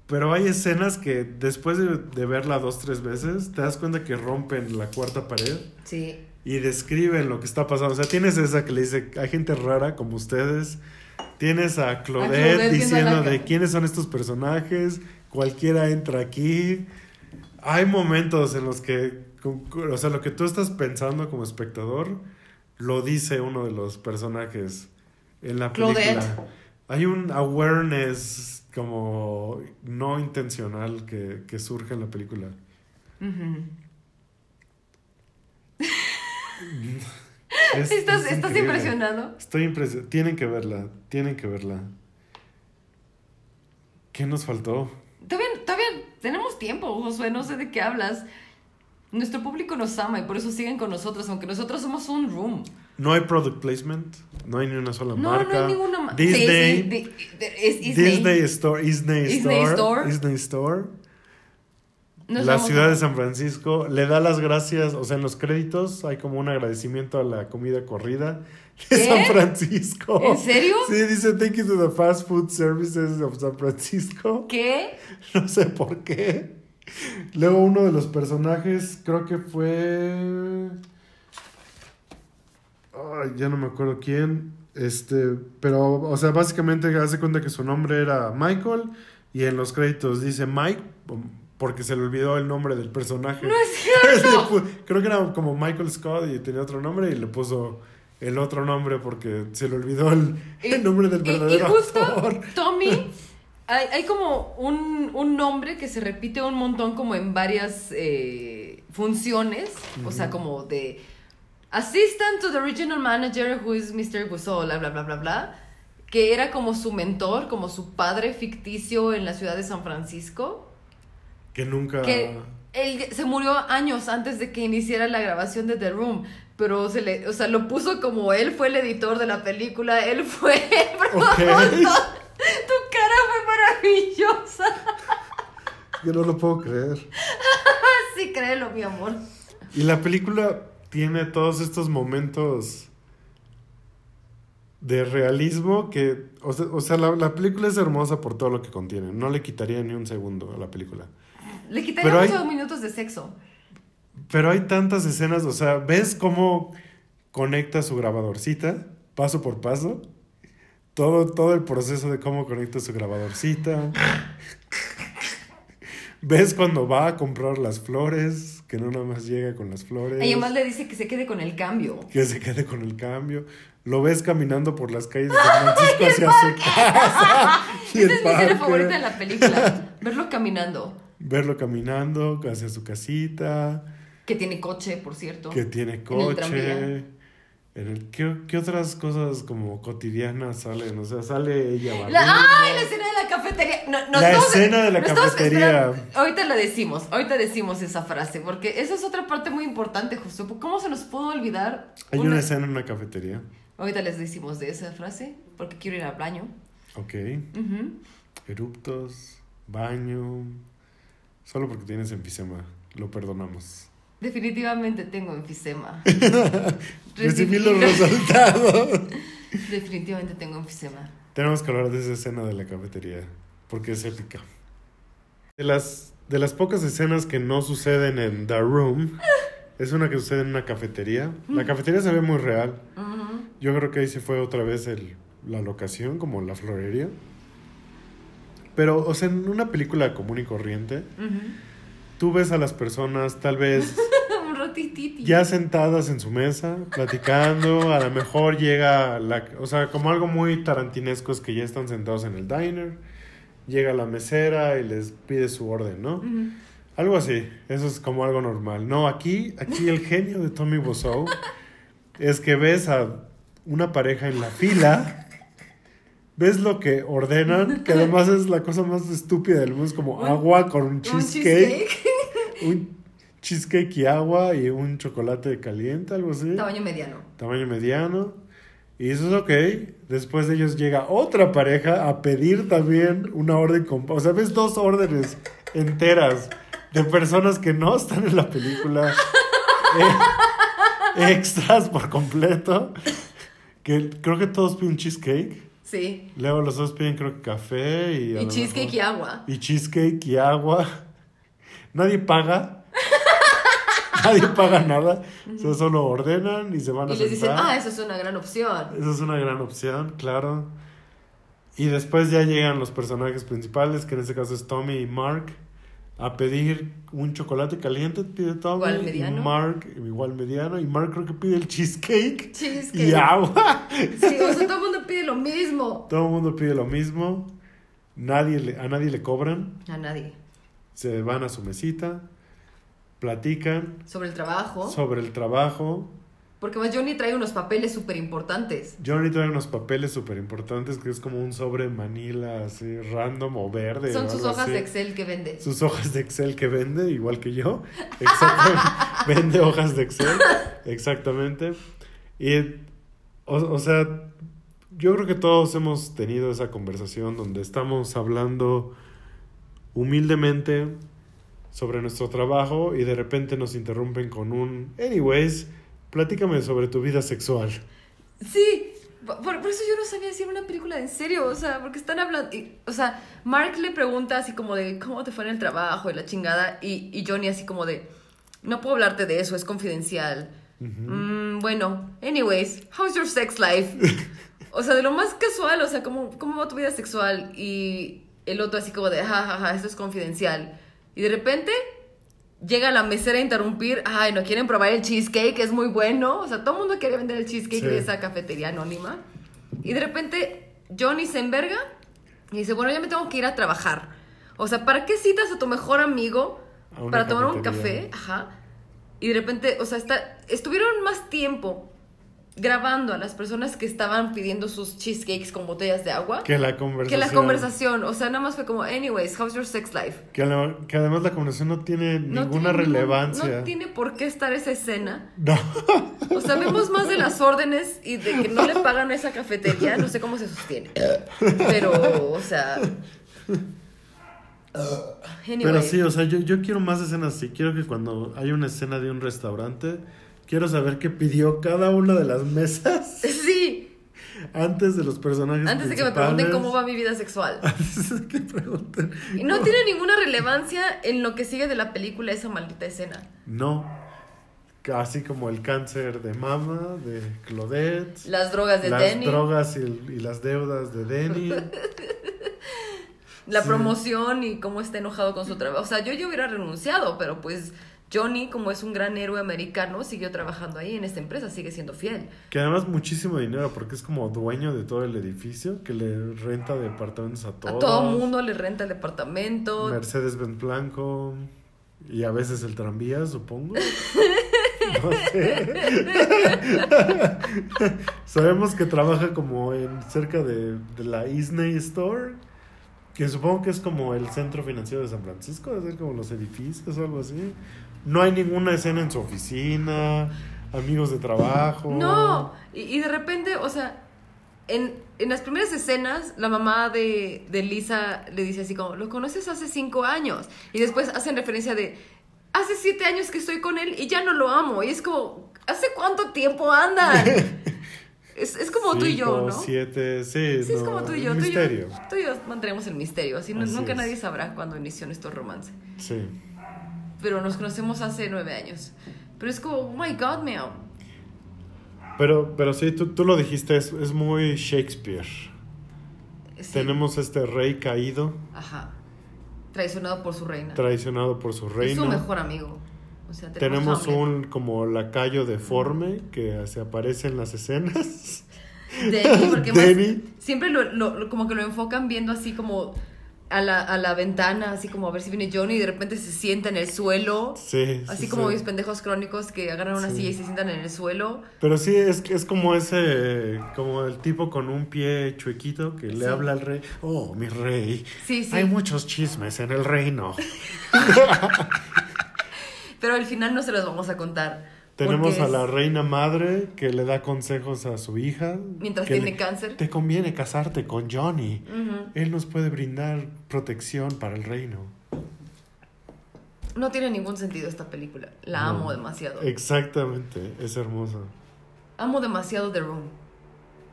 pero hay escenas que después de, de verla dos, tres veces, te das cuenta que rompen la cuarta pared Sí. y describen lo que está pasando. O sea, tienes esa que le dice, hay gente rara como ustedes, tienes a Claudette, Claudette diciendo de quiénes son estos personajes, cualquiera entra aquí. Hay momentos en los que, o sea, lo que tú estás pensando como espectador, lo dice uno de los personajes en la Claudette. película. Hay un awareness como no intencional que, que surge en la película. Es- ¿Estás, es ¿estás impresionado? Estoy impresionado. Tienen que verla. Tienen que verla. ¿Qué nos faltó? Todavía, todavía tenemos tiempo, Josué, no sé de qué hablas. Nuestro público nos ama y por eso siguen con nosotros, aunque nosotros somos un room. No hay product placement. No hay ni una sola No, marca. no hay ninguna marca. Disney. Disney. Disney Store. Disney, Disney Store. Store. Disney Store. Nos la ciudad a- de San Francisco le da las gracias, o sea, en los créditos hay como un agradecimiento a la comida corrida de ¿Qué? San Francisco. ¿En serio? Sí, dice thank you to the fast food services of San Francisco. ¿Qué? No sé por qué. Luego uno de los personajes, creo que fue... Ay, ya no me acuerdo quién. Este, pero, o sea, básicamente hace cuenta que su nombre era Michael y en los créditos dice Mike porque se le olvidó el nombre del personaje. No es cierto. Creo que era como Michael Scott y tenía otro nombre y le puso el otro nombre porque se le olvidó el, el nombre del Y- y- verdadero Y, justo, actor. Tommy, hay, hay como un, un nombre que se repite un montón como en varias eh, funciones, o sea, como de assistant to the regional manager who is Mr. Gusola, bla, bla, bla, bla, que era como su mentor, como su padre ficticio en la ciudad de San Francisco, Que nunca... que él se murió años antes de que iniciara la grabación de The Room. Pero se le, o sea, lo puso como él fue el editor de la película, él fue. Tu cara fue maravillosa. Yo no lo puedo creer. Sí, créelo, mi amor. Y la película tiene todos estos momentos de realismo que, o sea, o sea, la, la película es hermosa por todo lo que contiene. No le quitaría ni un segundo a la película. Le quitaría Pero hay- muchos minutos de sexo. Pero hay tantas escenas, o sea, ¿ves cómo conecta su grabadorcita paso por paso? Todo, todo el proceso de cómo conecta su grabadorcita. ¿Ves cuando va a comprar las flores? Que no nada más llega con las flores. Y además le dice que se quede con el cambio. que se quede con el cambio. Lo ves caminando por las calles de San Francisco hacia su casa. Esa es mi escena favorita de la película. Verlo caminando. Verlo caminando hacia su casita, Que tiene coche, por cierto. que tiene coche. En el, ¿qué, qué otras cosas como cotidianas salen? O sea, sale ella La, barriendo. ¡Ay! La escena de la cafetería. No, nos La estamos- escena de la cafetería. ahorita la decimos, ahorita decimos esa frase, porque esa es otra parte muy importante, José. ¿Cómo se nos pudo olvidar? Hay una escena en una cafetería. Ahorita les decimos de esa frase, porque quiero ir al baño. Ok. Ujú. Eruptos, baño. Solo porque tienes enfisema. Lo perdonamos. Definitivamente tengo enfisema. Recibí los resultados. Definitivamente tengo enfisema. Tenemos que hablar de esa escena de la cafetería, porque es épica. De las, de las pocas escenas que no suceden en The Room, es una que sucede en una cafetería. La cafetería se ve muy real. Yo creo que ahí se fue otra vez el, la locación, como la florería. Pero, o sea, en una película común y corriente. Tú ves a las personas tal vez Un ratititi. ya sentadas en su mesa, platicando, a lo mejor llega la, o sea, como algo muy tarantinesco es que ya están sentados en el diner, llega la mesera y les pide su orden, ¿no? Algo así, eso es como algo normal. No, aquí, aquí el genio de Tommy Wiseau es que ves a una pareja en la fila, ves lo que ordenan, que además es la cosa más estúpida del mundo, es como agua con un cheesecake. Un cheesecake y agua y un chocolate caliente, algo así. Tamaño mediano. Tamaño mediano. Y eso es ok. Después de ellos llega otra pareja a pedir también una orden con... O sea, ves dos órdenes enteras de personas que no están en la película. eh, extras por completo. Que creo que todos piden cheesecake. Sí. Luego los dos piden creo que café y... Y cheesecake mejor- y agua. y cheesecake y agua. Nadie paga. Nadie paga nada. O sea, solo ordenan y se van a Y les dicen, ah, eso es una gran opción. Esa es una gran opción, claro. Y después ya llegan los personajes principales, que en este caso es Tommy y Mark, a pedir un chocolate caliente, pide Tommy. Igual mediano. Y Mark, igual mediano. Y Mark creo que pide el cheesecake. Cheesecake. Y agua. Sí, o sea, todo el mundo pide lo mismo. Todo el mundo pide lo mismo. Nadie le- a nadie le cobran. A nadie. Se van a su mesita, platican Sobre el trabajo. sobre el trabajo. Porque más Johnny trae unos papeles súper importantes. Johnny trae unos papeles súper importantes que es como un sobre manila así random o verde. Son o sus hojas así. de Excel que vende. Sus hojas de Excel que vende, igual que yo. Exactamente. vende hojas de Excel. Exactamente. Y, o, o sea, yo creo que todos hemos tenido esa conversación donde estamos hablando humildemente sobre nuestro trabajo y de repente nos interrumpen con un, anyways, platícame sobre tu vida sexual. Sí, por, por eso yo no sabía si era una película en serio, o sea, porque están hablando, y- o sea, Mark le pregunta así como de cómo te fue en el trabajo y la chingada, y, y Johnny así como de, no puedo hablarte de eso, es confidencial. Mm, bueno, anyways, how's your sex life? o sea, de lo más casual, o sea, ¿cómo, cómo va tu vida sexual? Y el otro así como de, jajaja, ja, ja, esto es confidencial. Y de repente llega la mesera a interrumpir, ay, no quieren probar el cheesecake, es muy bueno. O sea, todo el mundo quiere vender el cheesecake Sí. de esa cafetería anónima. Y de repente Johnny se enverga y dice, bueno, ya me tengo que ir a trabajar. O sea, ¿para qué citas a tu mejor amigo para tomar un café? Ajá. Y de repente, o sea, está, estuvieron más tiempo grabando a las personas que estaban pidiendo sus cheesecakes con botellas de agua Que la conversación. que la conversación. O sea, nada más fue como, anyways, how's your sex life? Que, la- que además la conversación no tiene No ninguna tiene ningún- relevancia. no tiene por qué estar esa escena. No. O sea, vemos más de las órdenes y de que no le pagan a esa cafetería. No sé cómo se sostiene. Pero, o sea. Pero sí, o sea, yo, yo quiero más escenas así. Quiero que cuando hay una escena de un restaurante, quiero saber qué pidió cada una de las mesas Sí. antes de los personajes Antes de que me pregunten cómo va mi vida sexual. Antes de que pregunten. Y no tiene ninguna relevancia en lo que sigue de la película esa maldita escena. No. Así como el cáncer de mama, de Claudette. Las drogas de las Denny. drogas y, y las deudas de Denny. la Sí. promoción y cómo está enojado con su trabajo. O sea, yo ya hubiera renunciado, pero pues Johnny, como es un gran héroe americano, siguió trabajando ahí en esta empresa, sigue siendo fiel. que además muchísimo dinero porque es como dueño de todo el edificio, que le renta departamentos a todos. A todo mundo le renta el departamento. Mercedes Benz Blanco y a veces el tranvía, supongo. No sé. Sabemos que trabaja como en cerca de, de la Isney Store, que supongo que es como el centro financiero de San Francisco, ser como los edificios o algo así. No hay ninguna escena en su oficina, amigos de trabajo. No, y, y de repente, o sea, en, en las primeras escenas, la mamá de, de Lisa le dice así como, lo conoces hace cinco años. Y después hacen referencia de, hace siete años que estoy con él y ya no lo amo. Y es como, ¿hace cuánto tiempo andan? es, es como tú y yo, ¿no? Siete, sí, Sí, es como tú y yo. Tú y yo, tú y yo mantendremos el misterio. Así, nunca es. nadie sabrá cuándo inició nuestro romance. Sí. Pero nos conocemos hace nueve años. Pero es como, oh my god, Mel. Pero, pero sí, tú, tú lo dijiste, es, es muy Shakespeare. Sí. Tenemos este rey caído, Ajá. Traicionado por su reina. traicionado por su y su reino. mejor amigo. O sea, Tenemos un como lacayo deforme que se aparece en las escenas. Denny, porque más- siempre lo- como que lo enfocan viendo así como a la, a la ventana, así como a ver si viene Johnny y de repente se sienta en el suelo. Sí. Así sí, como sí. mis pendejos crónicos que agarran una Sí. silla y se sientan en el suelo. Pero sí, es, es como ese, como el tipo con un pie chuequito que le habla al rey. Oh, mi rey. Sí, sí. Hay muchos chismes en el reino. Pero al final no se los vamos a contar. Tenemos a la reina madre que le da consejos a su hija. Mientras tiene le- cáncer. Te conviene casarte con Johnny. Él nos puede brindar protección para el reino. No tiene ningún sentido esta película. La No. amo demasiado. Exactamente, es hermosa. Amo demasiado The Room.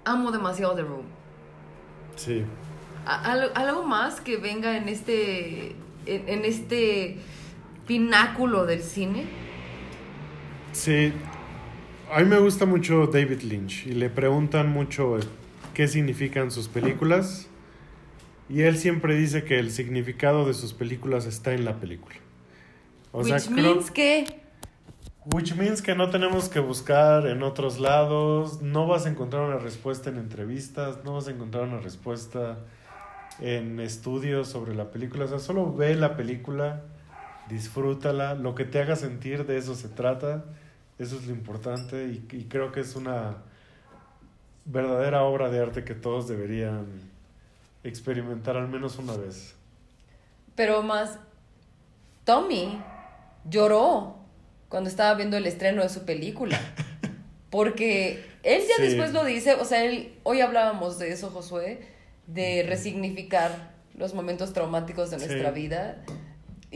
Amo demasiado The Room. Sí. Al- algo más que venga en este en, en este pináculo del cine. Sí. A mí me gusta mucho David Lynch y le preguntan mucho qué significan sus películas. Y él siempre dice que el significado de sus películas está en la película. O sea, which creo- means que Which means que no tenemos que buscar en otros lados, no vas a encontrar una respuesta en entrevistas, no vas a encontrar una respuesta en estudios sobre la película, o sea, solo ve la película, disfrútala, lo que te haga sentir, de eso se trata, eso es lo importante y, y creo que es una verdadera obra de arte que todos deberían experimentar al menos una vez. pero más Tommy lloró cuando estaba viendo el estreno de su película. Porque él ya Sí. después lo dice, o sea, él, hoy hablábamos de eso, Josué, de resignificar los momentos traumáticos de Sí. nuestra vida.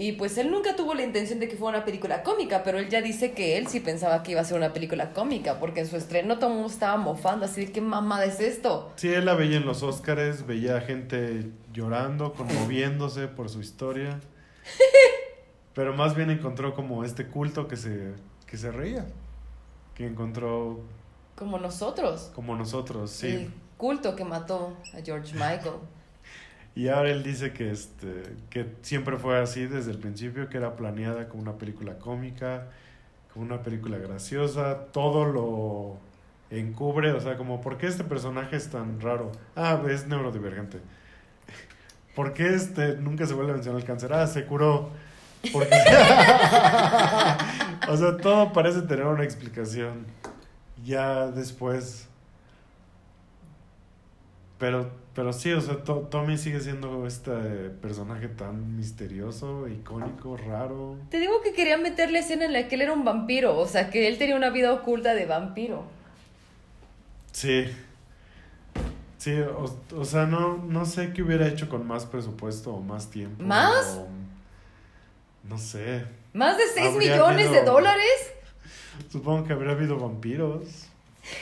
Y pues él nunca tuvo la intención de que fuera una película cómica, pero él ya dice que él sí pensaba que iba a ser una película cómica, porque en su estreno todo el mundo estaba mofando, así de qué mamada es esto. Sí, él la veía en los Óscares, veía gente llorando, conmoviéndose por su historia. Pero más bien encontró como este culto que se, que se reía. Que encontró Como nosotros. como nosotros, sí. El culto que mató a George Michael. Y ahora él dice que, este, que siempre fue así desde el principio, que era planeada como una película cómica, como una película graciosa, todo lo encubre, o sea, como, ¿por qué este personaje es tan raro? Ah, es neurodivergente. ¿Por qué este nunca se vuelve a mencionar el cáncer? Ah, se curó. Porque... o sea, todo parece tener una explicación. Ya después... Pero, pero sí, o sea, To- Tommy sigue siendo este personaje tan misterioso, icónico, raro. Te digo que quería meterle escena en la que él era un vampiro, o sea, que él tenía una vida oculta de vampiro. Sí. Sí, o, o sea, no, no sé qué hubiera hecho con más presupuesto o más tiempo. ¿Más? o- no sé. ¿Más de 6 Habría millones de dólares? Supongo que habría habido vampiros.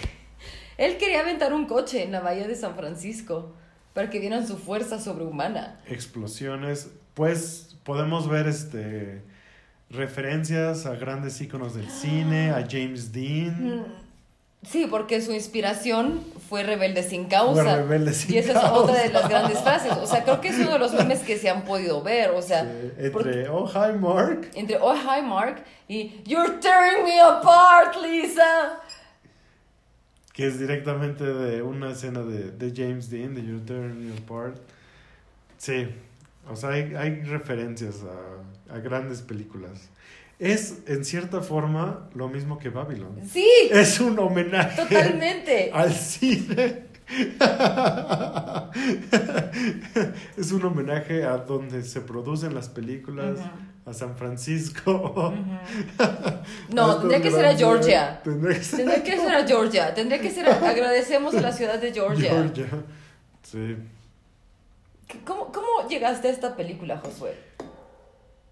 Él quería aventar un coche en la bahía de San Francisco para que vieran su fuerza sobrehumana. explosiones, pues podemos ver este referencias a grandes íconos del cine, a James Dean. Sí, porque su inspiración fue Rebelde sin causa. Fue Rebelde sin y esa es otra de las grandes frases. O sea, creo que es uno de los memes que se han podido ver. O sea, Sí, porque- entre Oh Hi Mark, entre Oh Hi Mark y You're tearing me apart, Lisa. Que es directamente de una escena de, de James Dean, de You're Tearing Me Apart. Sí, o sea, hay, hay referencias a, a grandes películas. Es, en cierta forma, lo mismo que Babylon. Sí, Es un homenaje totalmente. al cine. es un homenaje a donde se producen las películas, a San Francisco. No, tendría que ser a. Georgia. Tendría que ser a Georgia. Tendría que ser a- agradecemos a la ciudad de Georgia. Georgia. Sí. ¿Cómo, ¿Cómo llegaste a esta película, Josué?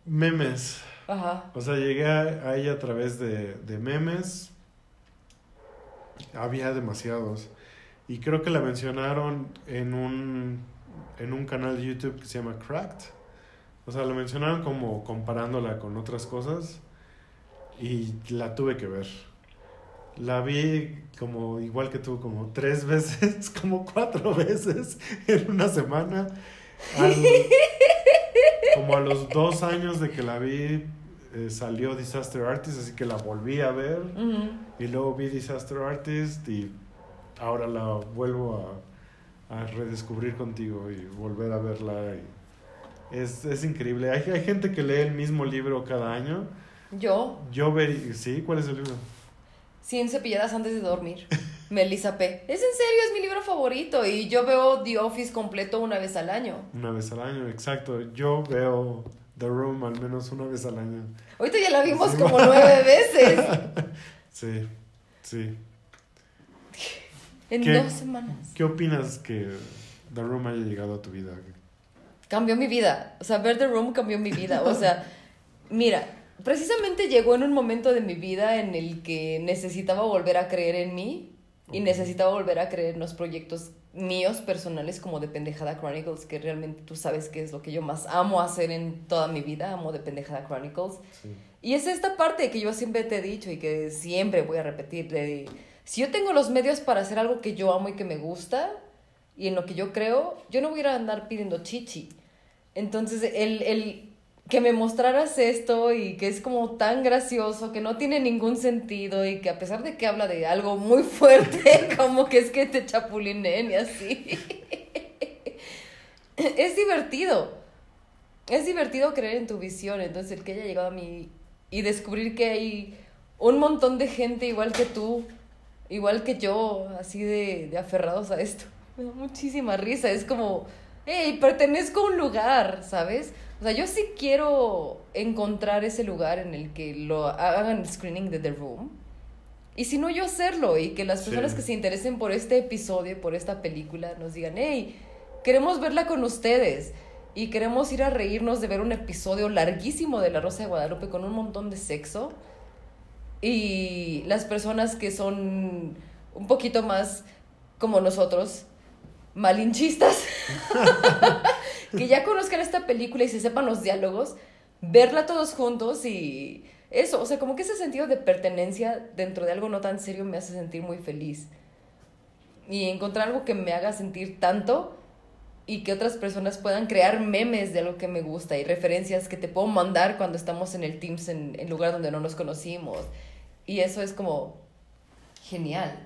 Memes. Ajá. O sea, llegué a, a ella a través de, de memes. Había demasiados. Y creo que la mencionaron en un, en un canal de YouTube que se llama Cracked. O sea, la mencionaron como comparándola con otras cosas. Y la tuve que ver. La vi como igual que tú, como tres veces, como cuatro veces en una semana. Al- como a los dos años de que la vi, eh, salió Disaster Artist, así que la volví a ver. Y luego vi Disaster Artist y ahora la vuelvo a, a redescubrir contigo y volver a verla. y es, es increíble. Hay, hay gente que lee el mismo libro cada año. Yo, Yo vería... ¿Sí? ¿Cuál es el libro? 100 cepilladas antes de dormir. Melissa P. Es en serio, es mi libro favorito y yo veo The Office completo una vez al año. Una vez al año, exacto. Yo veo The Room al menos una vez al año. Ahorita ya la vimos Sí. como nueve veces. Sí, sí. En dos semanas. ¿Qué opinas que The Room haya llegado a tu vida? Cambió mi vida. O sea, ver The Room cambió mi vida. O sea, mira, precisamente llegó en un momento de mi vida en el que necesitaba volver a creer en mí y necesitaba volver a creer en los proyectos míos personales como de Pendejada Chronicles, que realmente tú sabes que es lo que yo más amo hacer en toda mi vida, amo de Pendejada Chronicles. Sí. Y es esta parte que yo siempre te he dicho y que siempre voy a repetir, de, si yo tengo los medios para hacer algo que yo amo y que me gusta y en lo que yo creo, yo no voy a andar pidiendo chichi. Entonces, el, el que me mostraras esto y que es como tan gracioso, que no tiene ningún sentido y que a pesar de que habla de algo muy fuerte, como que es que te chapulinen y así, es divertido. Es divertido creer en tu visión, entonces el que haya llegado a mí y descubrir que hay un montón de gente igual que tú, igual que yo, así de, de aferrados a esto. Me da muchísima risa, es como, hey, pertenezco a un lugar, ¿sabes? O sea, yo sí quiero encontrar ese lugar en el que lo hagan el screening de The Room. Y si no, yo hacerlo y que las Sí. personas que se interesen por este episodio, por esta película, nos digan, hey, queremos verla con ustedes y queremos ir a reírnos de ver un episodio larguísimo de La Rosa de Guadalupe con un montón de sexo. Y las personas que son un poquito más como nosotros, malinchistas, que ya conozcan esta película y se sepan los diálogos, verla todos juntos y eso, o sea, como que ese sentido de pertenencia dentro de algo no tan serio me hace sentir muy feliz. Y encontrar algo que me haga sentir tanto y que otras personas puedan crear memes de algo que me gusta y referencias que te puedo mandar cuando estamos en el Teams en el lugar donde no nos conocimos. Y eso es como genial.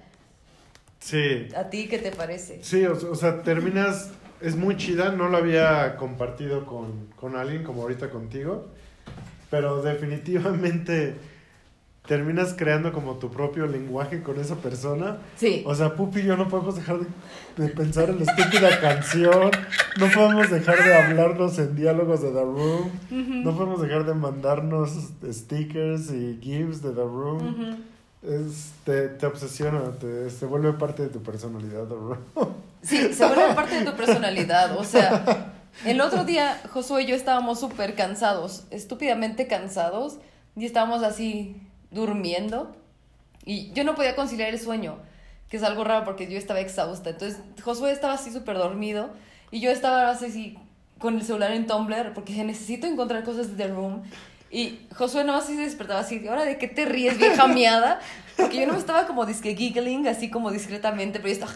Sí, ¿A ti qué te parece? sí, o, o sea, terminas, es muy chida, no lo había compartido con, con alguien como ahorita contigo, pero definitivamente terminas creando como tu propio lenguaje con esa persona. Sí. O sea, Pupi y yo no podemos dejar de, de pensar en la estúpida canción, no podemos dejar de hablarnos en diálogos de The Room, no podemos dejar de mandarnos stickers y gifs de The Room. Ujú. Es, te, te obsesiona, te, se vuelve parte de tu personalidad. Sí, se vuelve parte de tu personalidad. O sea, el otro día Josué y yo estábamos súper cansados, estúpidamente cansados, y estábamos así durmiendo. Y yo no podía conciliar el sueño, que es algo raro porque yo estaba exhausta. Entonces, Josué estaba así súper dormido, y yo estaba así con el celular en Tumblr, porque necesito encontrar cosas de The Room. Y Josué no así se despertaba así, ¿ahora de qué te ríes, vieja miada? Porque yo no me estaba como disque giggling, así como discretamente, pero yo estaba...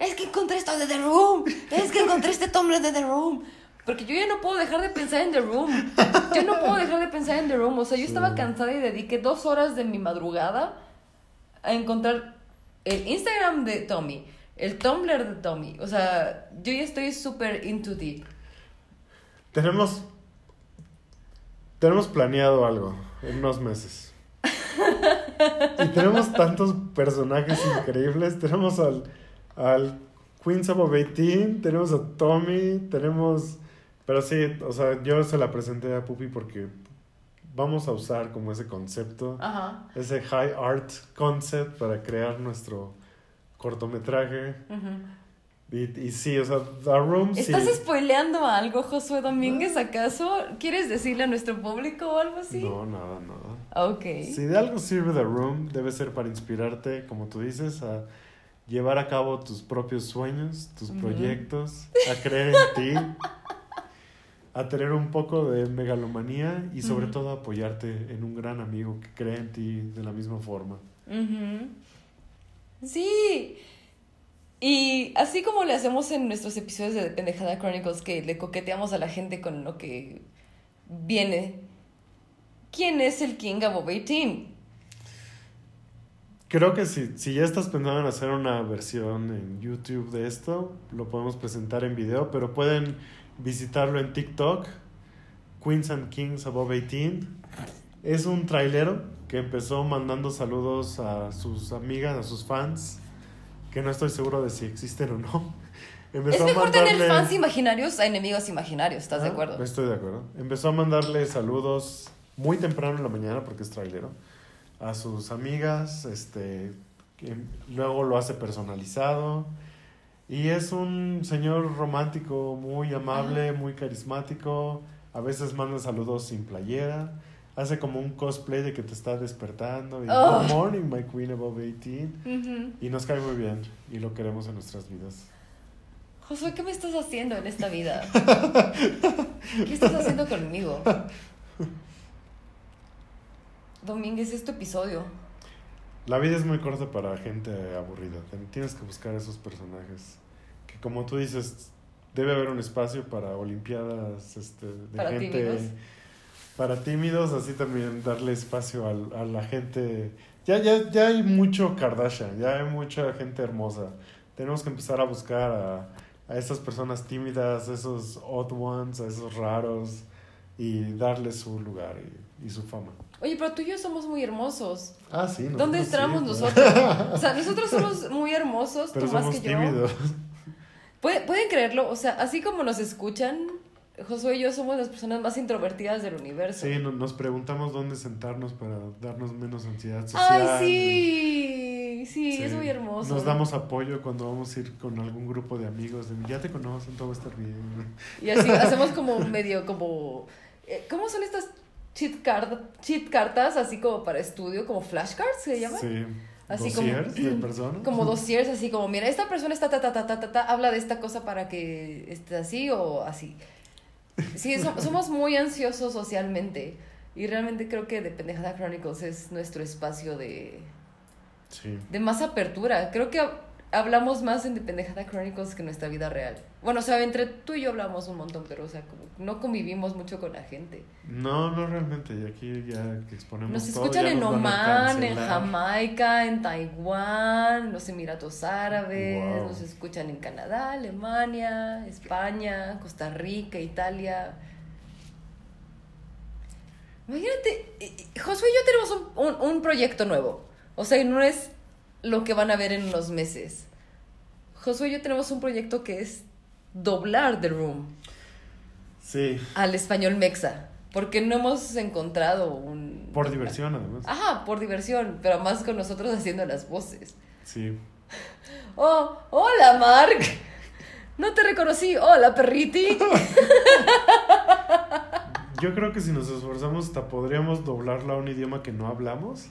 Es que encontré esto de The Room. Es que encontré este Tumblr de The Room. Porque yo ya no puedo dejar de pensar en The Room. Yo no puedo dejar de pensar en The Room. O sea, yo estaba cansada y dediqué dos horas de mi madrugada a encontrar el Instagram de Tommy, el Tumblr de Tommy. O sea, yo ya estoy súper into deep. Tenemos, tenemos planeado algo en unos meses. Y tenemos tantos personajes increíbles. Tenemos al, al Queen of 18, tenemos a Tommy, tenemos... Pero sí, o sea, yo se la presenté a Pupi porque vamos a usar como ese concepto, Ajá. ese high art concept para crear nuestro cortometraje. Ujú. Y, y sí, o sea, The Room sí. ¿Estás spoileando algo, Josué Domínguez, acaso? ¿Quieres decirle a nuestro público o algo así? No, nada, nada. Ok. Si de algo sirve The Room, debe ser para inspirarte, como tú dices, a llevar a cabo tus propios sueños, tus proyectos, a creer en ti, a tener un poco de megalomanía y sobre todo apoyarte en un gran amigo que cree en ti de la misma forma. Ujú. Sí. Y así como le hacemos en nuestros episodios de Pendejada Chronicles, que le coqueteamos a la gente con lo que viene. ¿Quién es el King above 18? Creo que si, si ya estás pensando en hacer una versión en YouTube de esto, lo podemos presentar en video, pero pueden visitarlo en TikTok, Queens and Kings Above 18. Es un trailero que empezó mandando saludos a sus amigas, a sus fans, que no estoy seguro de si existen o no. Es Empezó a mejor tener mandarle- fans imaginarios a enemigos imaginarios, ¿estás de Ah, acuerdo? Estoy de acuerdo. Empezó a mandarle saludos muy temprano en la mañana porque es trailero a sus amigas, este, que luego lo hace personalizado y es un señor romántico muy amable, muy carismático, a veces manda saludos sin playera, hace como un cosplay de que te está despertando y Oh. Good morning my queen above 18 Ujú. y nos cae muy bien y lo queremos en nuestras vidas. Josué, ¿qué me estás haciendo en esta vida? ¿Qué estás haciendo conmigo? Domínguez, es tu episodio. La vida es muy corta para gente aburrida. Tienes que buscar esos personajes. Que como tú dices, debe haber un espacio para olimpiadas este, de Para gente. Para tímidos, así también darle espacio al- a, la gente. Ya, ya, ya hay mucho Kardashian, ya hay mucha gente hermosa. Tenemos que empezar a buscar a, a esas personas tímidas, a esos odd ones, a esos raros, y darles su lugar y, y su fama. Oye, pero tú y yo somos muy hermosos. Ah, sí. ¿Dónde nosotros sí, entramos pues. nosotros? O sea, nosotros somos muy hermosos, Pero tú más somos que yo. tímidos. ¿Pueden, pueden creerlo, o sea, así como nos escuchan, Josué y yo somos las personas más introvertidas del universo. Sí, no- nos preguntamos dónde sentarnos para darnos menos ansiedad social. Ay, sí, sí, Sí. es muy hermoso. Nos damos apoyo cuando vamos a ir con algún grupo de amigos. De, ya te conocen, todo va a estar bien. Y así hacemos como medio como... eh, ¿Cómo son estas cheat, card, cheat cartas así como para estudio, como flashcards se llaman? Sí. Así como- Dossiers de personas. Como dossiers, así como, mira, esta persona está ta, ta, ta, ta, ta, ta, habla de esta cosa para que esté así o así. Sí, so- somos muy ansiosos socialmente. Y realmente creo que The Pendejada Chronicles es nuestro espacio de, Sí. de más apertura. Creo que hablamos más en The Pendejada Chronicles que en nuestra vida real. Bueno, o sea, entre tú y yo hablamos un montón, pero, o sea, como no convivimos mucho con la gente. No, no realmente. Y aquí ya que exponemos Nos todo, escuchan en nos Oman, en. Jamaica, en Taiwán, los Emiratos Árabes, Wow. nos escuchan en Canadá, Alemania, España, Costa Rica, Italia. Imagínate, Josué y yo tenemos un, un- un proyecto nuevo. O sea, no es lo que van a ver en unos meses. Josué y yo tenemos un proyecto que es doblar The Room Sí. al español mexa. Porque no hemos encontrado un... Por diversión, además. Ajá, por diversión, pero más con nosotros haciendo las voces. Sí. Oh, hola, Mark. No te reconocí. Hola, perriti. Yo creo que si nos esforzamos hasta podríamos doblarlo a un idioma que no hablamos.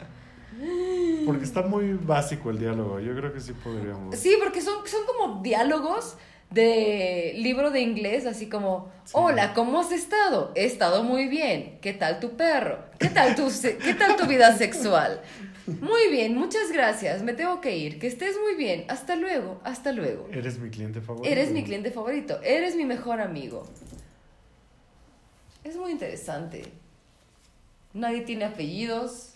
Porque está muy básico el diálogo. Yo creo que sí podríamos. Sí, porque son, son como diálogos de libro de inglés, así como, Sí. hola, ¿cómo has estado? He estado muy bien. ¿Qué tal tu perro? ¿Qué tal tu, ¿qué tal tu vida sexual? Muy bien, muchas gracias. Me tengo que ir. Que estés muy bien. Hasta luego, hasta luego. Eres mi cliente favorito. Eres mi cliente favorito, eres mi mejor amigo. Es muy interesante. Nadie tiene apellidos,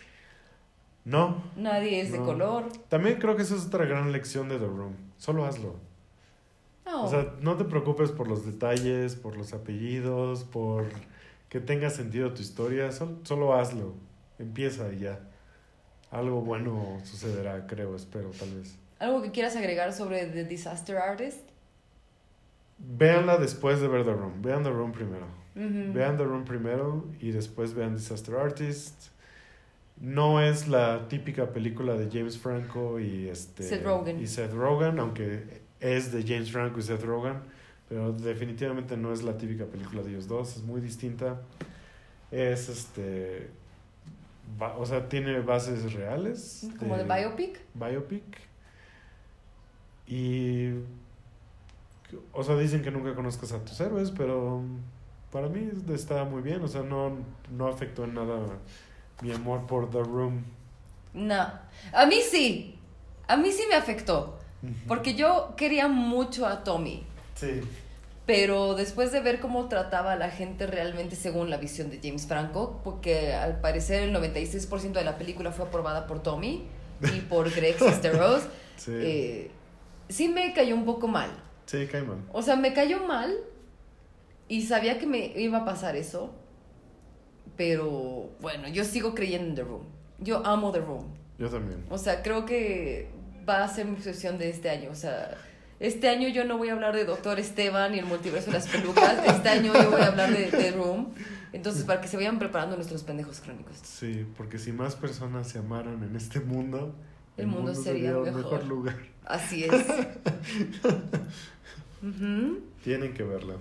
No. nadie es de color. También creo que esa es otra gran lección de The Room. Solo hazlo. No. O sea, no te preocupes por los detalles, por los apellidos, por que tenga sentido tu historia. Sol- solo hazlo. Empieza y ya. Algo bueno sucederá, creo, espero, tal vez. ¿Algo que quieras agregar sobre The Disaster Artist? Véanla después de ver The Room. Vean The Room primero. Vean The Room primero y después vean Disaster Artist. No es la típica película de James Franco y este Seth Rogen. y Seth Rogen, aunque es de James Franco y Seth Rogen, pero definitivamente no es la típica película de ellos dos, es muy distinta. Es este. o sea, tiene bases reales. Como de biopic. Biopic. Y. O sea, dicen que nunca conozcas a tus héroes, pero para mí está muy bien. O sea, no, no afectó en nada mi amor por The Room. No. A mí sí. A mí sí me afectó. Porque yo quería mucho a Tommy. Sí. Pero después de ver cómo trataba a la gente realmente según la visión de James Franco, porque al parecer el 96% de la película fue aprobada por Tommy y por Greg Sesteros, Sí. eh, sí me cayó un poco mal. Sí, cae mal. O sea, me cayó mal y sabía que me iba a pasar eso, pero bueno, yo sigo creyendo en The Room. Yo amo The Room. Yo también. O sea, creo que va a ser mi obsesión de este año. O sea, este año yo no voy a hablar de Doctor Esteban y el multiverso de las pelucas. Este año yo voy a hablar de The Room. Entonces, para que se vayan preparando nuestros pendejos crónicos. Sí, porque si más personas se amaran en este mundo, El mundo sería un mejor. mejor lugar. Así es. Ujú. Tienen que verla.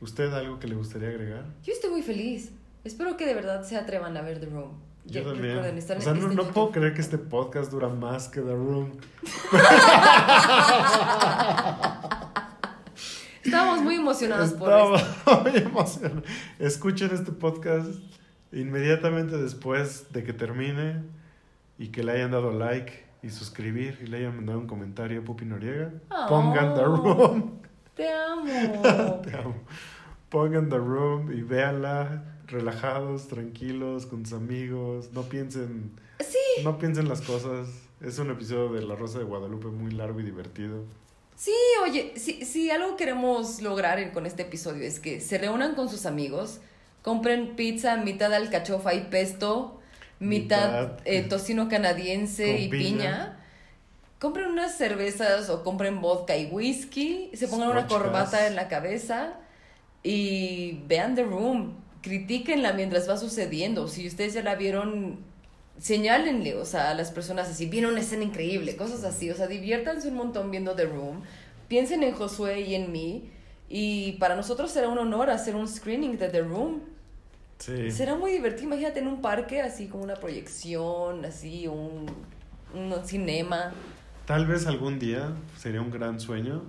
¿Usted algo que le gustaría agregar? Yo estoy muy feliz. Espero que de verdad se atrevan a ver The Room. Yo Ya- también. recuerden, O en- sea, no, está en no puedo creer que este podcast dura más que The Room. Estábamos muy emocionados por esto. muy emocionado. Escuchen este podcast inmediatamente después de que termine y que le hayan dado like y suscribir y le hayan mandado un comentario a Pupi Noriega. Oh. Pongan The Room. Te amo. Te amo. Pongan The Room y véanla relajados, tranquilos, con sus amigos. No piensen, Sí, no piensen las cosas. Es un episodio de La Rosa de Guadalupe muy largo y divertido. sí, oye, si, si algo queremos lograr con este episodio es que se reúnan con sus amigos, compren pizza, mitad alcachofa y pesto, mitad, Mitad. eh, tocino canadiense y piña. piña. Compren unas cervezas o compren vodka y whisky, se pongan una corbata en la cabeza y vean The Room. Critíquenla mientras va sucediendo. Si ustedes ya la vieron, señálenle, o sea, a las personas así, vieron una escena increíble, cosas así. O sea, diviértanse un montón viendo The Room. Piensen en Josué y en mí. Y para nosotros será un honor hacer un screening de The Room. Sí. Será muy divertido. Imagínate en un parque, así como una proyección, así, un, un cinema. Tal vez algún día sería un gran sueño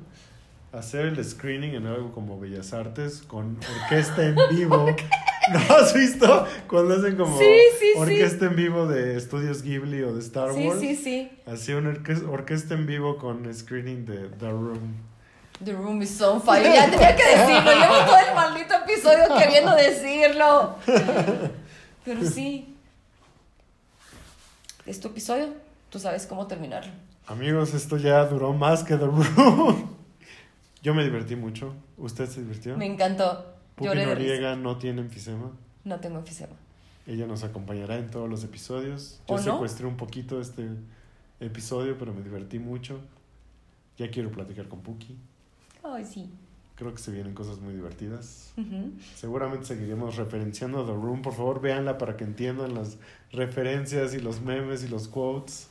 hacer el screening en algo como Bellas Artes con orquesta en vivo. ¿No has visto cuando hacen como Sí, sí, sí. orquesta en vivo de estudios Ghibli o de Star Sí, Wars? sí, sí. Así una orque- orquesta en vivo con screening de The Room. The room is on fire. Ya tenía que decirlo. Llevo todo el maldito episodio queriendo decirlo. Pero sí. Es tu episodio. Tú sabes cómo terminarlo. Amigos, esto ya duró más que The Room. Yo me divertí mucho. ¿Usted se divirtió? Me encantó. Pupi Lloré de. Noriega no tiene enfisema. No tengo enfisema. Ella nos acompañará en todos los episodios. Yo ¿O no? secuestré un poquito este episodio, pero me divertí mucho. Ya quiero platicar con Puki. Ay, sí. Creo que se vienen cosas muy divertidas. Seguramente seguiremos referenciando a The Room. Por favor, véanla para que entiendan las referencias y los memes y los quotes.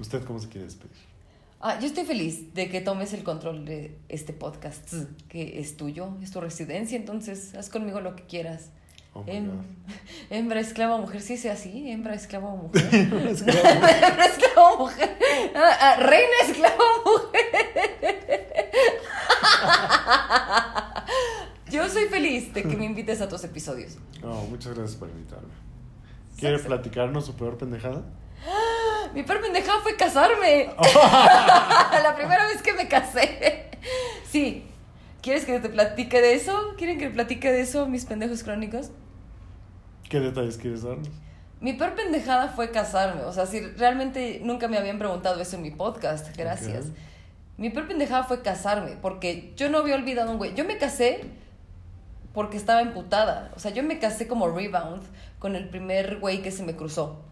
¿Usted cómo se quiere despedir? Ah, yo estoy feliz de que tomes el control de este podcast, que es tuyo, es tu residencia, entonces haz conmigo lo que quieras. Oh Hem- hembra, esclava, mujer, sí sea así, hembra, esclava mujer. Hembra, esclava, mujer. Ah, ah, reina, esclava, mujer. Yo soy feliz de que me invites a tus episodios. No, muchas gracias por invitarme. ¿Quiere platicarnos su peor pendejada? Mi peor pendejada fue casarme. La primera vez que me casé. Sí. ¿Quieres que te platique de eso? ¿Quieren que platique de eso, mis pendejos crónicos? ¿Qué detalles quieres darnos? Mi peor pendejada fue casarme. O sea, si realmente nunca me habían preguntado eso en mi podcast. Gracias. Mi peor pendejada fue casarme. Porque yo no había olvidado a un güey. Yo me casé porque estaba emputada. O sea, yo me casé como rebound con el primer güey que se me cruzó.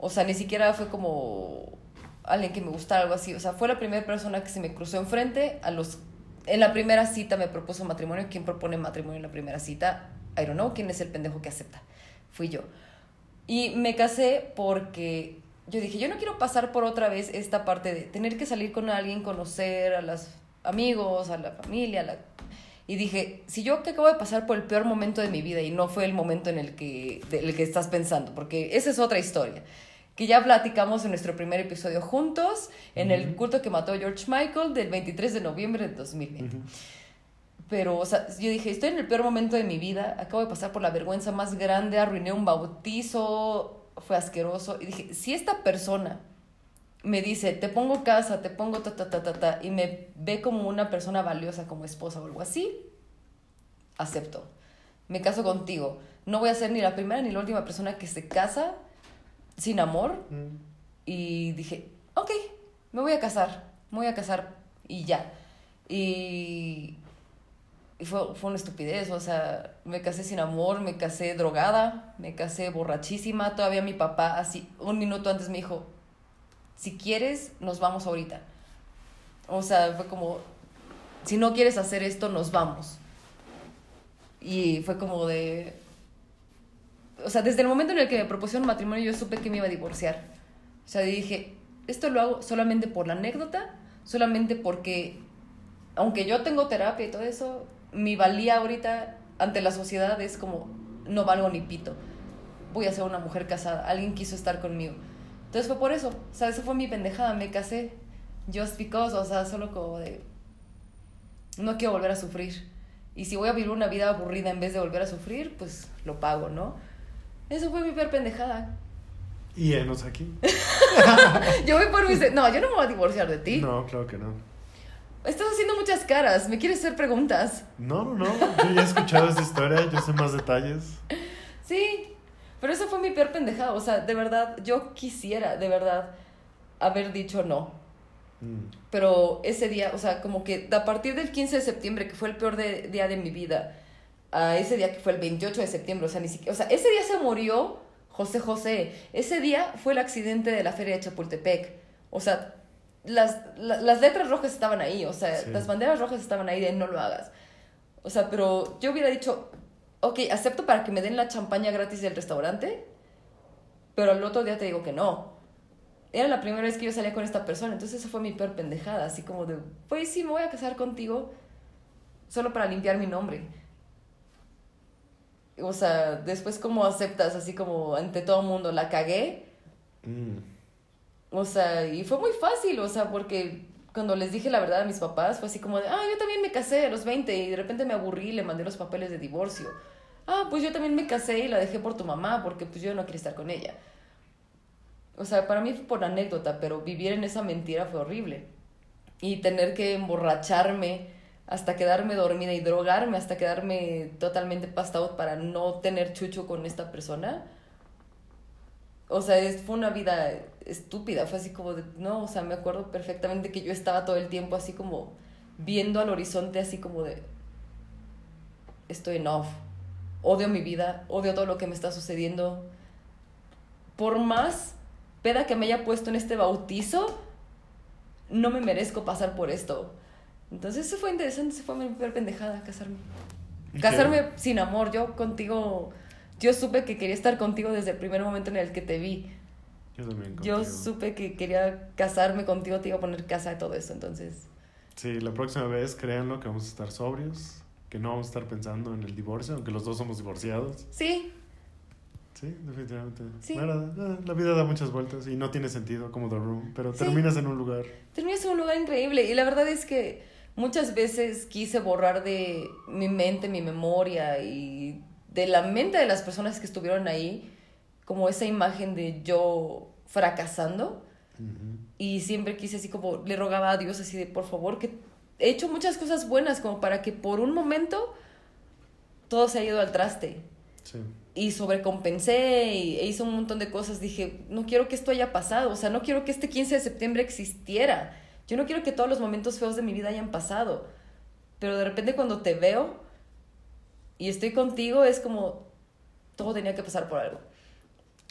O sea, ni siquiera fue como alguien que me gustara, algo así. O sea, fue la primera persona que se me cruzó enfrente. A los, en la primera cita me propuso matrimonio. ¿Quién propone matrimonio en la primera cita? I don't know. ¿Quién es el pendejo que acepta? Fui yo. Y me casé porque yo dije, yo no quiero pasar por otra vez esta parte de tener que salir con alguien, conocer a los amigos, a la familia, a la... Y dije, si yo que acabo de pasar por el peor momento de mi vida y no fue el momento en el que, del que estás pensando, porque esa es otra historia, que ya platicamos en nuestro primer episodio juntos, en el culto que mató George Michael del 23 de noviembre de 2020. Pero, o sea, yo dije, estoy en el peor momento de mi vida, acabo de pasar por la vergüenza más grande, arruiné un bautizo, fue asqueroso. Y dije, si esta persona me dice, te pongo casa, te pongo ta, ta, ta, ta, ta, y me ve como una persona valiosa, como esposa o algo así, acepto. Me caso contigo. No voy a ser ni la primera ni la última persona que se casa sin amor. Mm. Y dije, ok, me voy a casar, me voy a casar y ya. Y, y fue, fue una estupidez, o sea, me casé sin amor, me casé drogada, me casé borrachísima. Todavía mi papá, así, un minuto antes me dijo, si quieres, nos vamos ahorita. O sea, fue como, si no quieres hacer esto, nos vamos. Y fue como de... O sea, desde el momento en el que me propusieron matrimonio, yo supe que me iba a divorciar. O sea, dije, esto lo hago solamente por la anécdota, solamente porque, aunque yo tengo terapia y todo eso, mi valía ahorita ante la sociedad es como, no valgo ni pito. Voy a ser una mujer casada. Alguien quiso estar conmigo. Entonces fue por eso. O sea, esa fue mi pendejada. Me casé just because, o sea, solo como de, no quiero volver a sufrir. Y si voy a vivir una vida aburrida en vez de volver a sufrir, pues lo pago, ¿no? Eso fue mi peor pendejada. Y enos aquí. Yo voy por mis... No, yo no me voy a divorciar de ti. No, claro que no. Estás haciendo muchas caras. ¿Me quieres hacer preguntas? No, no, no. Yo ya he escuchado esta historia, yo sé más detalles. Sí. Pero eso fue mi peor pendejada. O sea, de verdad, yo quisiera, de verdad, haber dicho no. Mm. Pero ese día, o sea, como que a partir del 15 de septiembre, que fue el peor de- día de mi vida, a ese día que fue el 28 de septiembre, o sea, ni siquiera, o sea, ese día se murió José José. Ese día fue el accidente de la feria de Chapultepec. O sea, las, la- las letras rojas estaban ahí, o sea, Sí. las banderas rojas estaban ahí de no lo hagas. O sea, pero yo hubiera dicho, ok, acepto para que me den la champaña gratis del restaurante, pero al otro día te digo que no. Era la primera vez que yo salía con esta persona, entonces esa fue mi peor pendejada, así como de, pues sí, me voy a casar contigo solo para limpiar mi nombre. O sea, después como aceptas, así como ante todo el mundo, la cagué, Mm. o sea, y fue muy fácil, o sea, porque cuando les dije la verdad a mis papás, fue así como de, ah, yo también me casé a los 20 y de repente me aburrí y le mandé los papeles de divorcio. Ah, pues yo también me casé y la dejé por tu mamá porque pues yo no quería estar con ella. O sea, para mí fue por anécdota, pero vivir en esa mentira fue horrible. Y tener que emborracharme hasta quedarme dormida y drogarme hasta quedarme totalmente passed out para no tener chucho con esta persona. O sea, fue una vida estúpida, fue así como de, no, o sea, me acuerdo perfectamente que yo estaba todo el tiempo así como viendo al horizonte, así como de, estoy en off, odio mi vida, odio todo lo que me está sucediendo. Por más peda que me haya puesto en este bautizo, no me merezco pasar por esto. Entonces, eso fue interesante, se fue mi peor pendejada, casarme. ¿Y Casarme sin amor, yo contigo, yo supe que quería estar contigo desde el primer momento en el que te vi. qué? Yo también. Yo contigo. supe que quería casarme contigo, te iba a poner casa y todo eso, entonces. Sí, la próxima vez créanlo que vamos a estar sobrios, que no vamos a estar pensando en el divorcio, aunque los dos somos divorciados. Sí, Sí, definitivamente. Sí. La, verdad, eh, la vida da muchas vueltas y no tiene sentido como The Room, pero Sí. terminas en un lugar. terminas en un lugar increíble y la verdad es que muchas veces quise borrar de mi mente, mi memoria y de la mente de las personas que estuvieron ahí como esa imagen de yo fracasando y siempre quise así como le rogaba a Dios así de por favor que he hecho muchas cosas buenas como para que por un momento todo se haya ido al traste Sí. y sobrecompensé y e hice un montón de cosas. Dije, no quiero que esto haya pasado, o sea, no quiero que este 15 de septiembre existiera. Yo no quiero que todos los momentos feos de mi vida hayan pasado. Pero de repente cuando te veo y estoy contigo es como todo tenía que pasar por algo.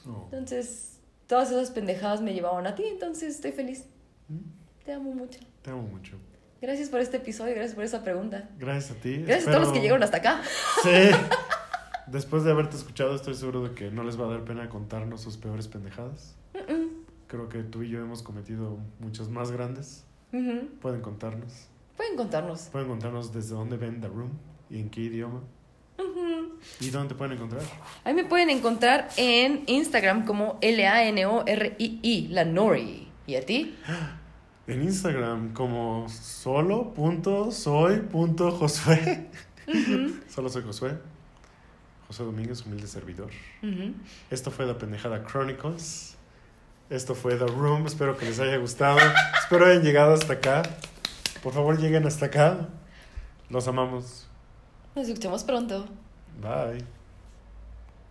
Oh. Entonces, todas esas pendejadas me llevaban a ti, entonces estoy feliz. Mm, Te amo mucho. Te amo mucho. Gracias por este episodio, gracias por esa pregunta. Gracias a ti. Gracias a todos los que llegaron hasta acá. Sí. Después de haberte escuchado, estoy seguro de que no les va a dar pena contarnos sus peores pendejadas. Creo que tú y yo hemos cometido muchos más grandes. Pueden contarnos. Pueden contarnos. Pueden contarnos desde dónde ven The Room y en qué idioma. ¿Y dónde te pueden encontrar? Ahí me pueden encontrar en Instagram como L-A-N-O-R-I-I, la Nori. ¿Y a ti? En Instagram como solo.soy.josué. Solo soy Josué. José Domínguez, humilde servidor. Esto fue La Pendejada Chronicles. Esto fue The Room. Espero que les haya gustado. Espero hayan llegado hasta acá. Por favor, lleguen hasta acá. Los amamos. Nos escuchamos pronto. Bye.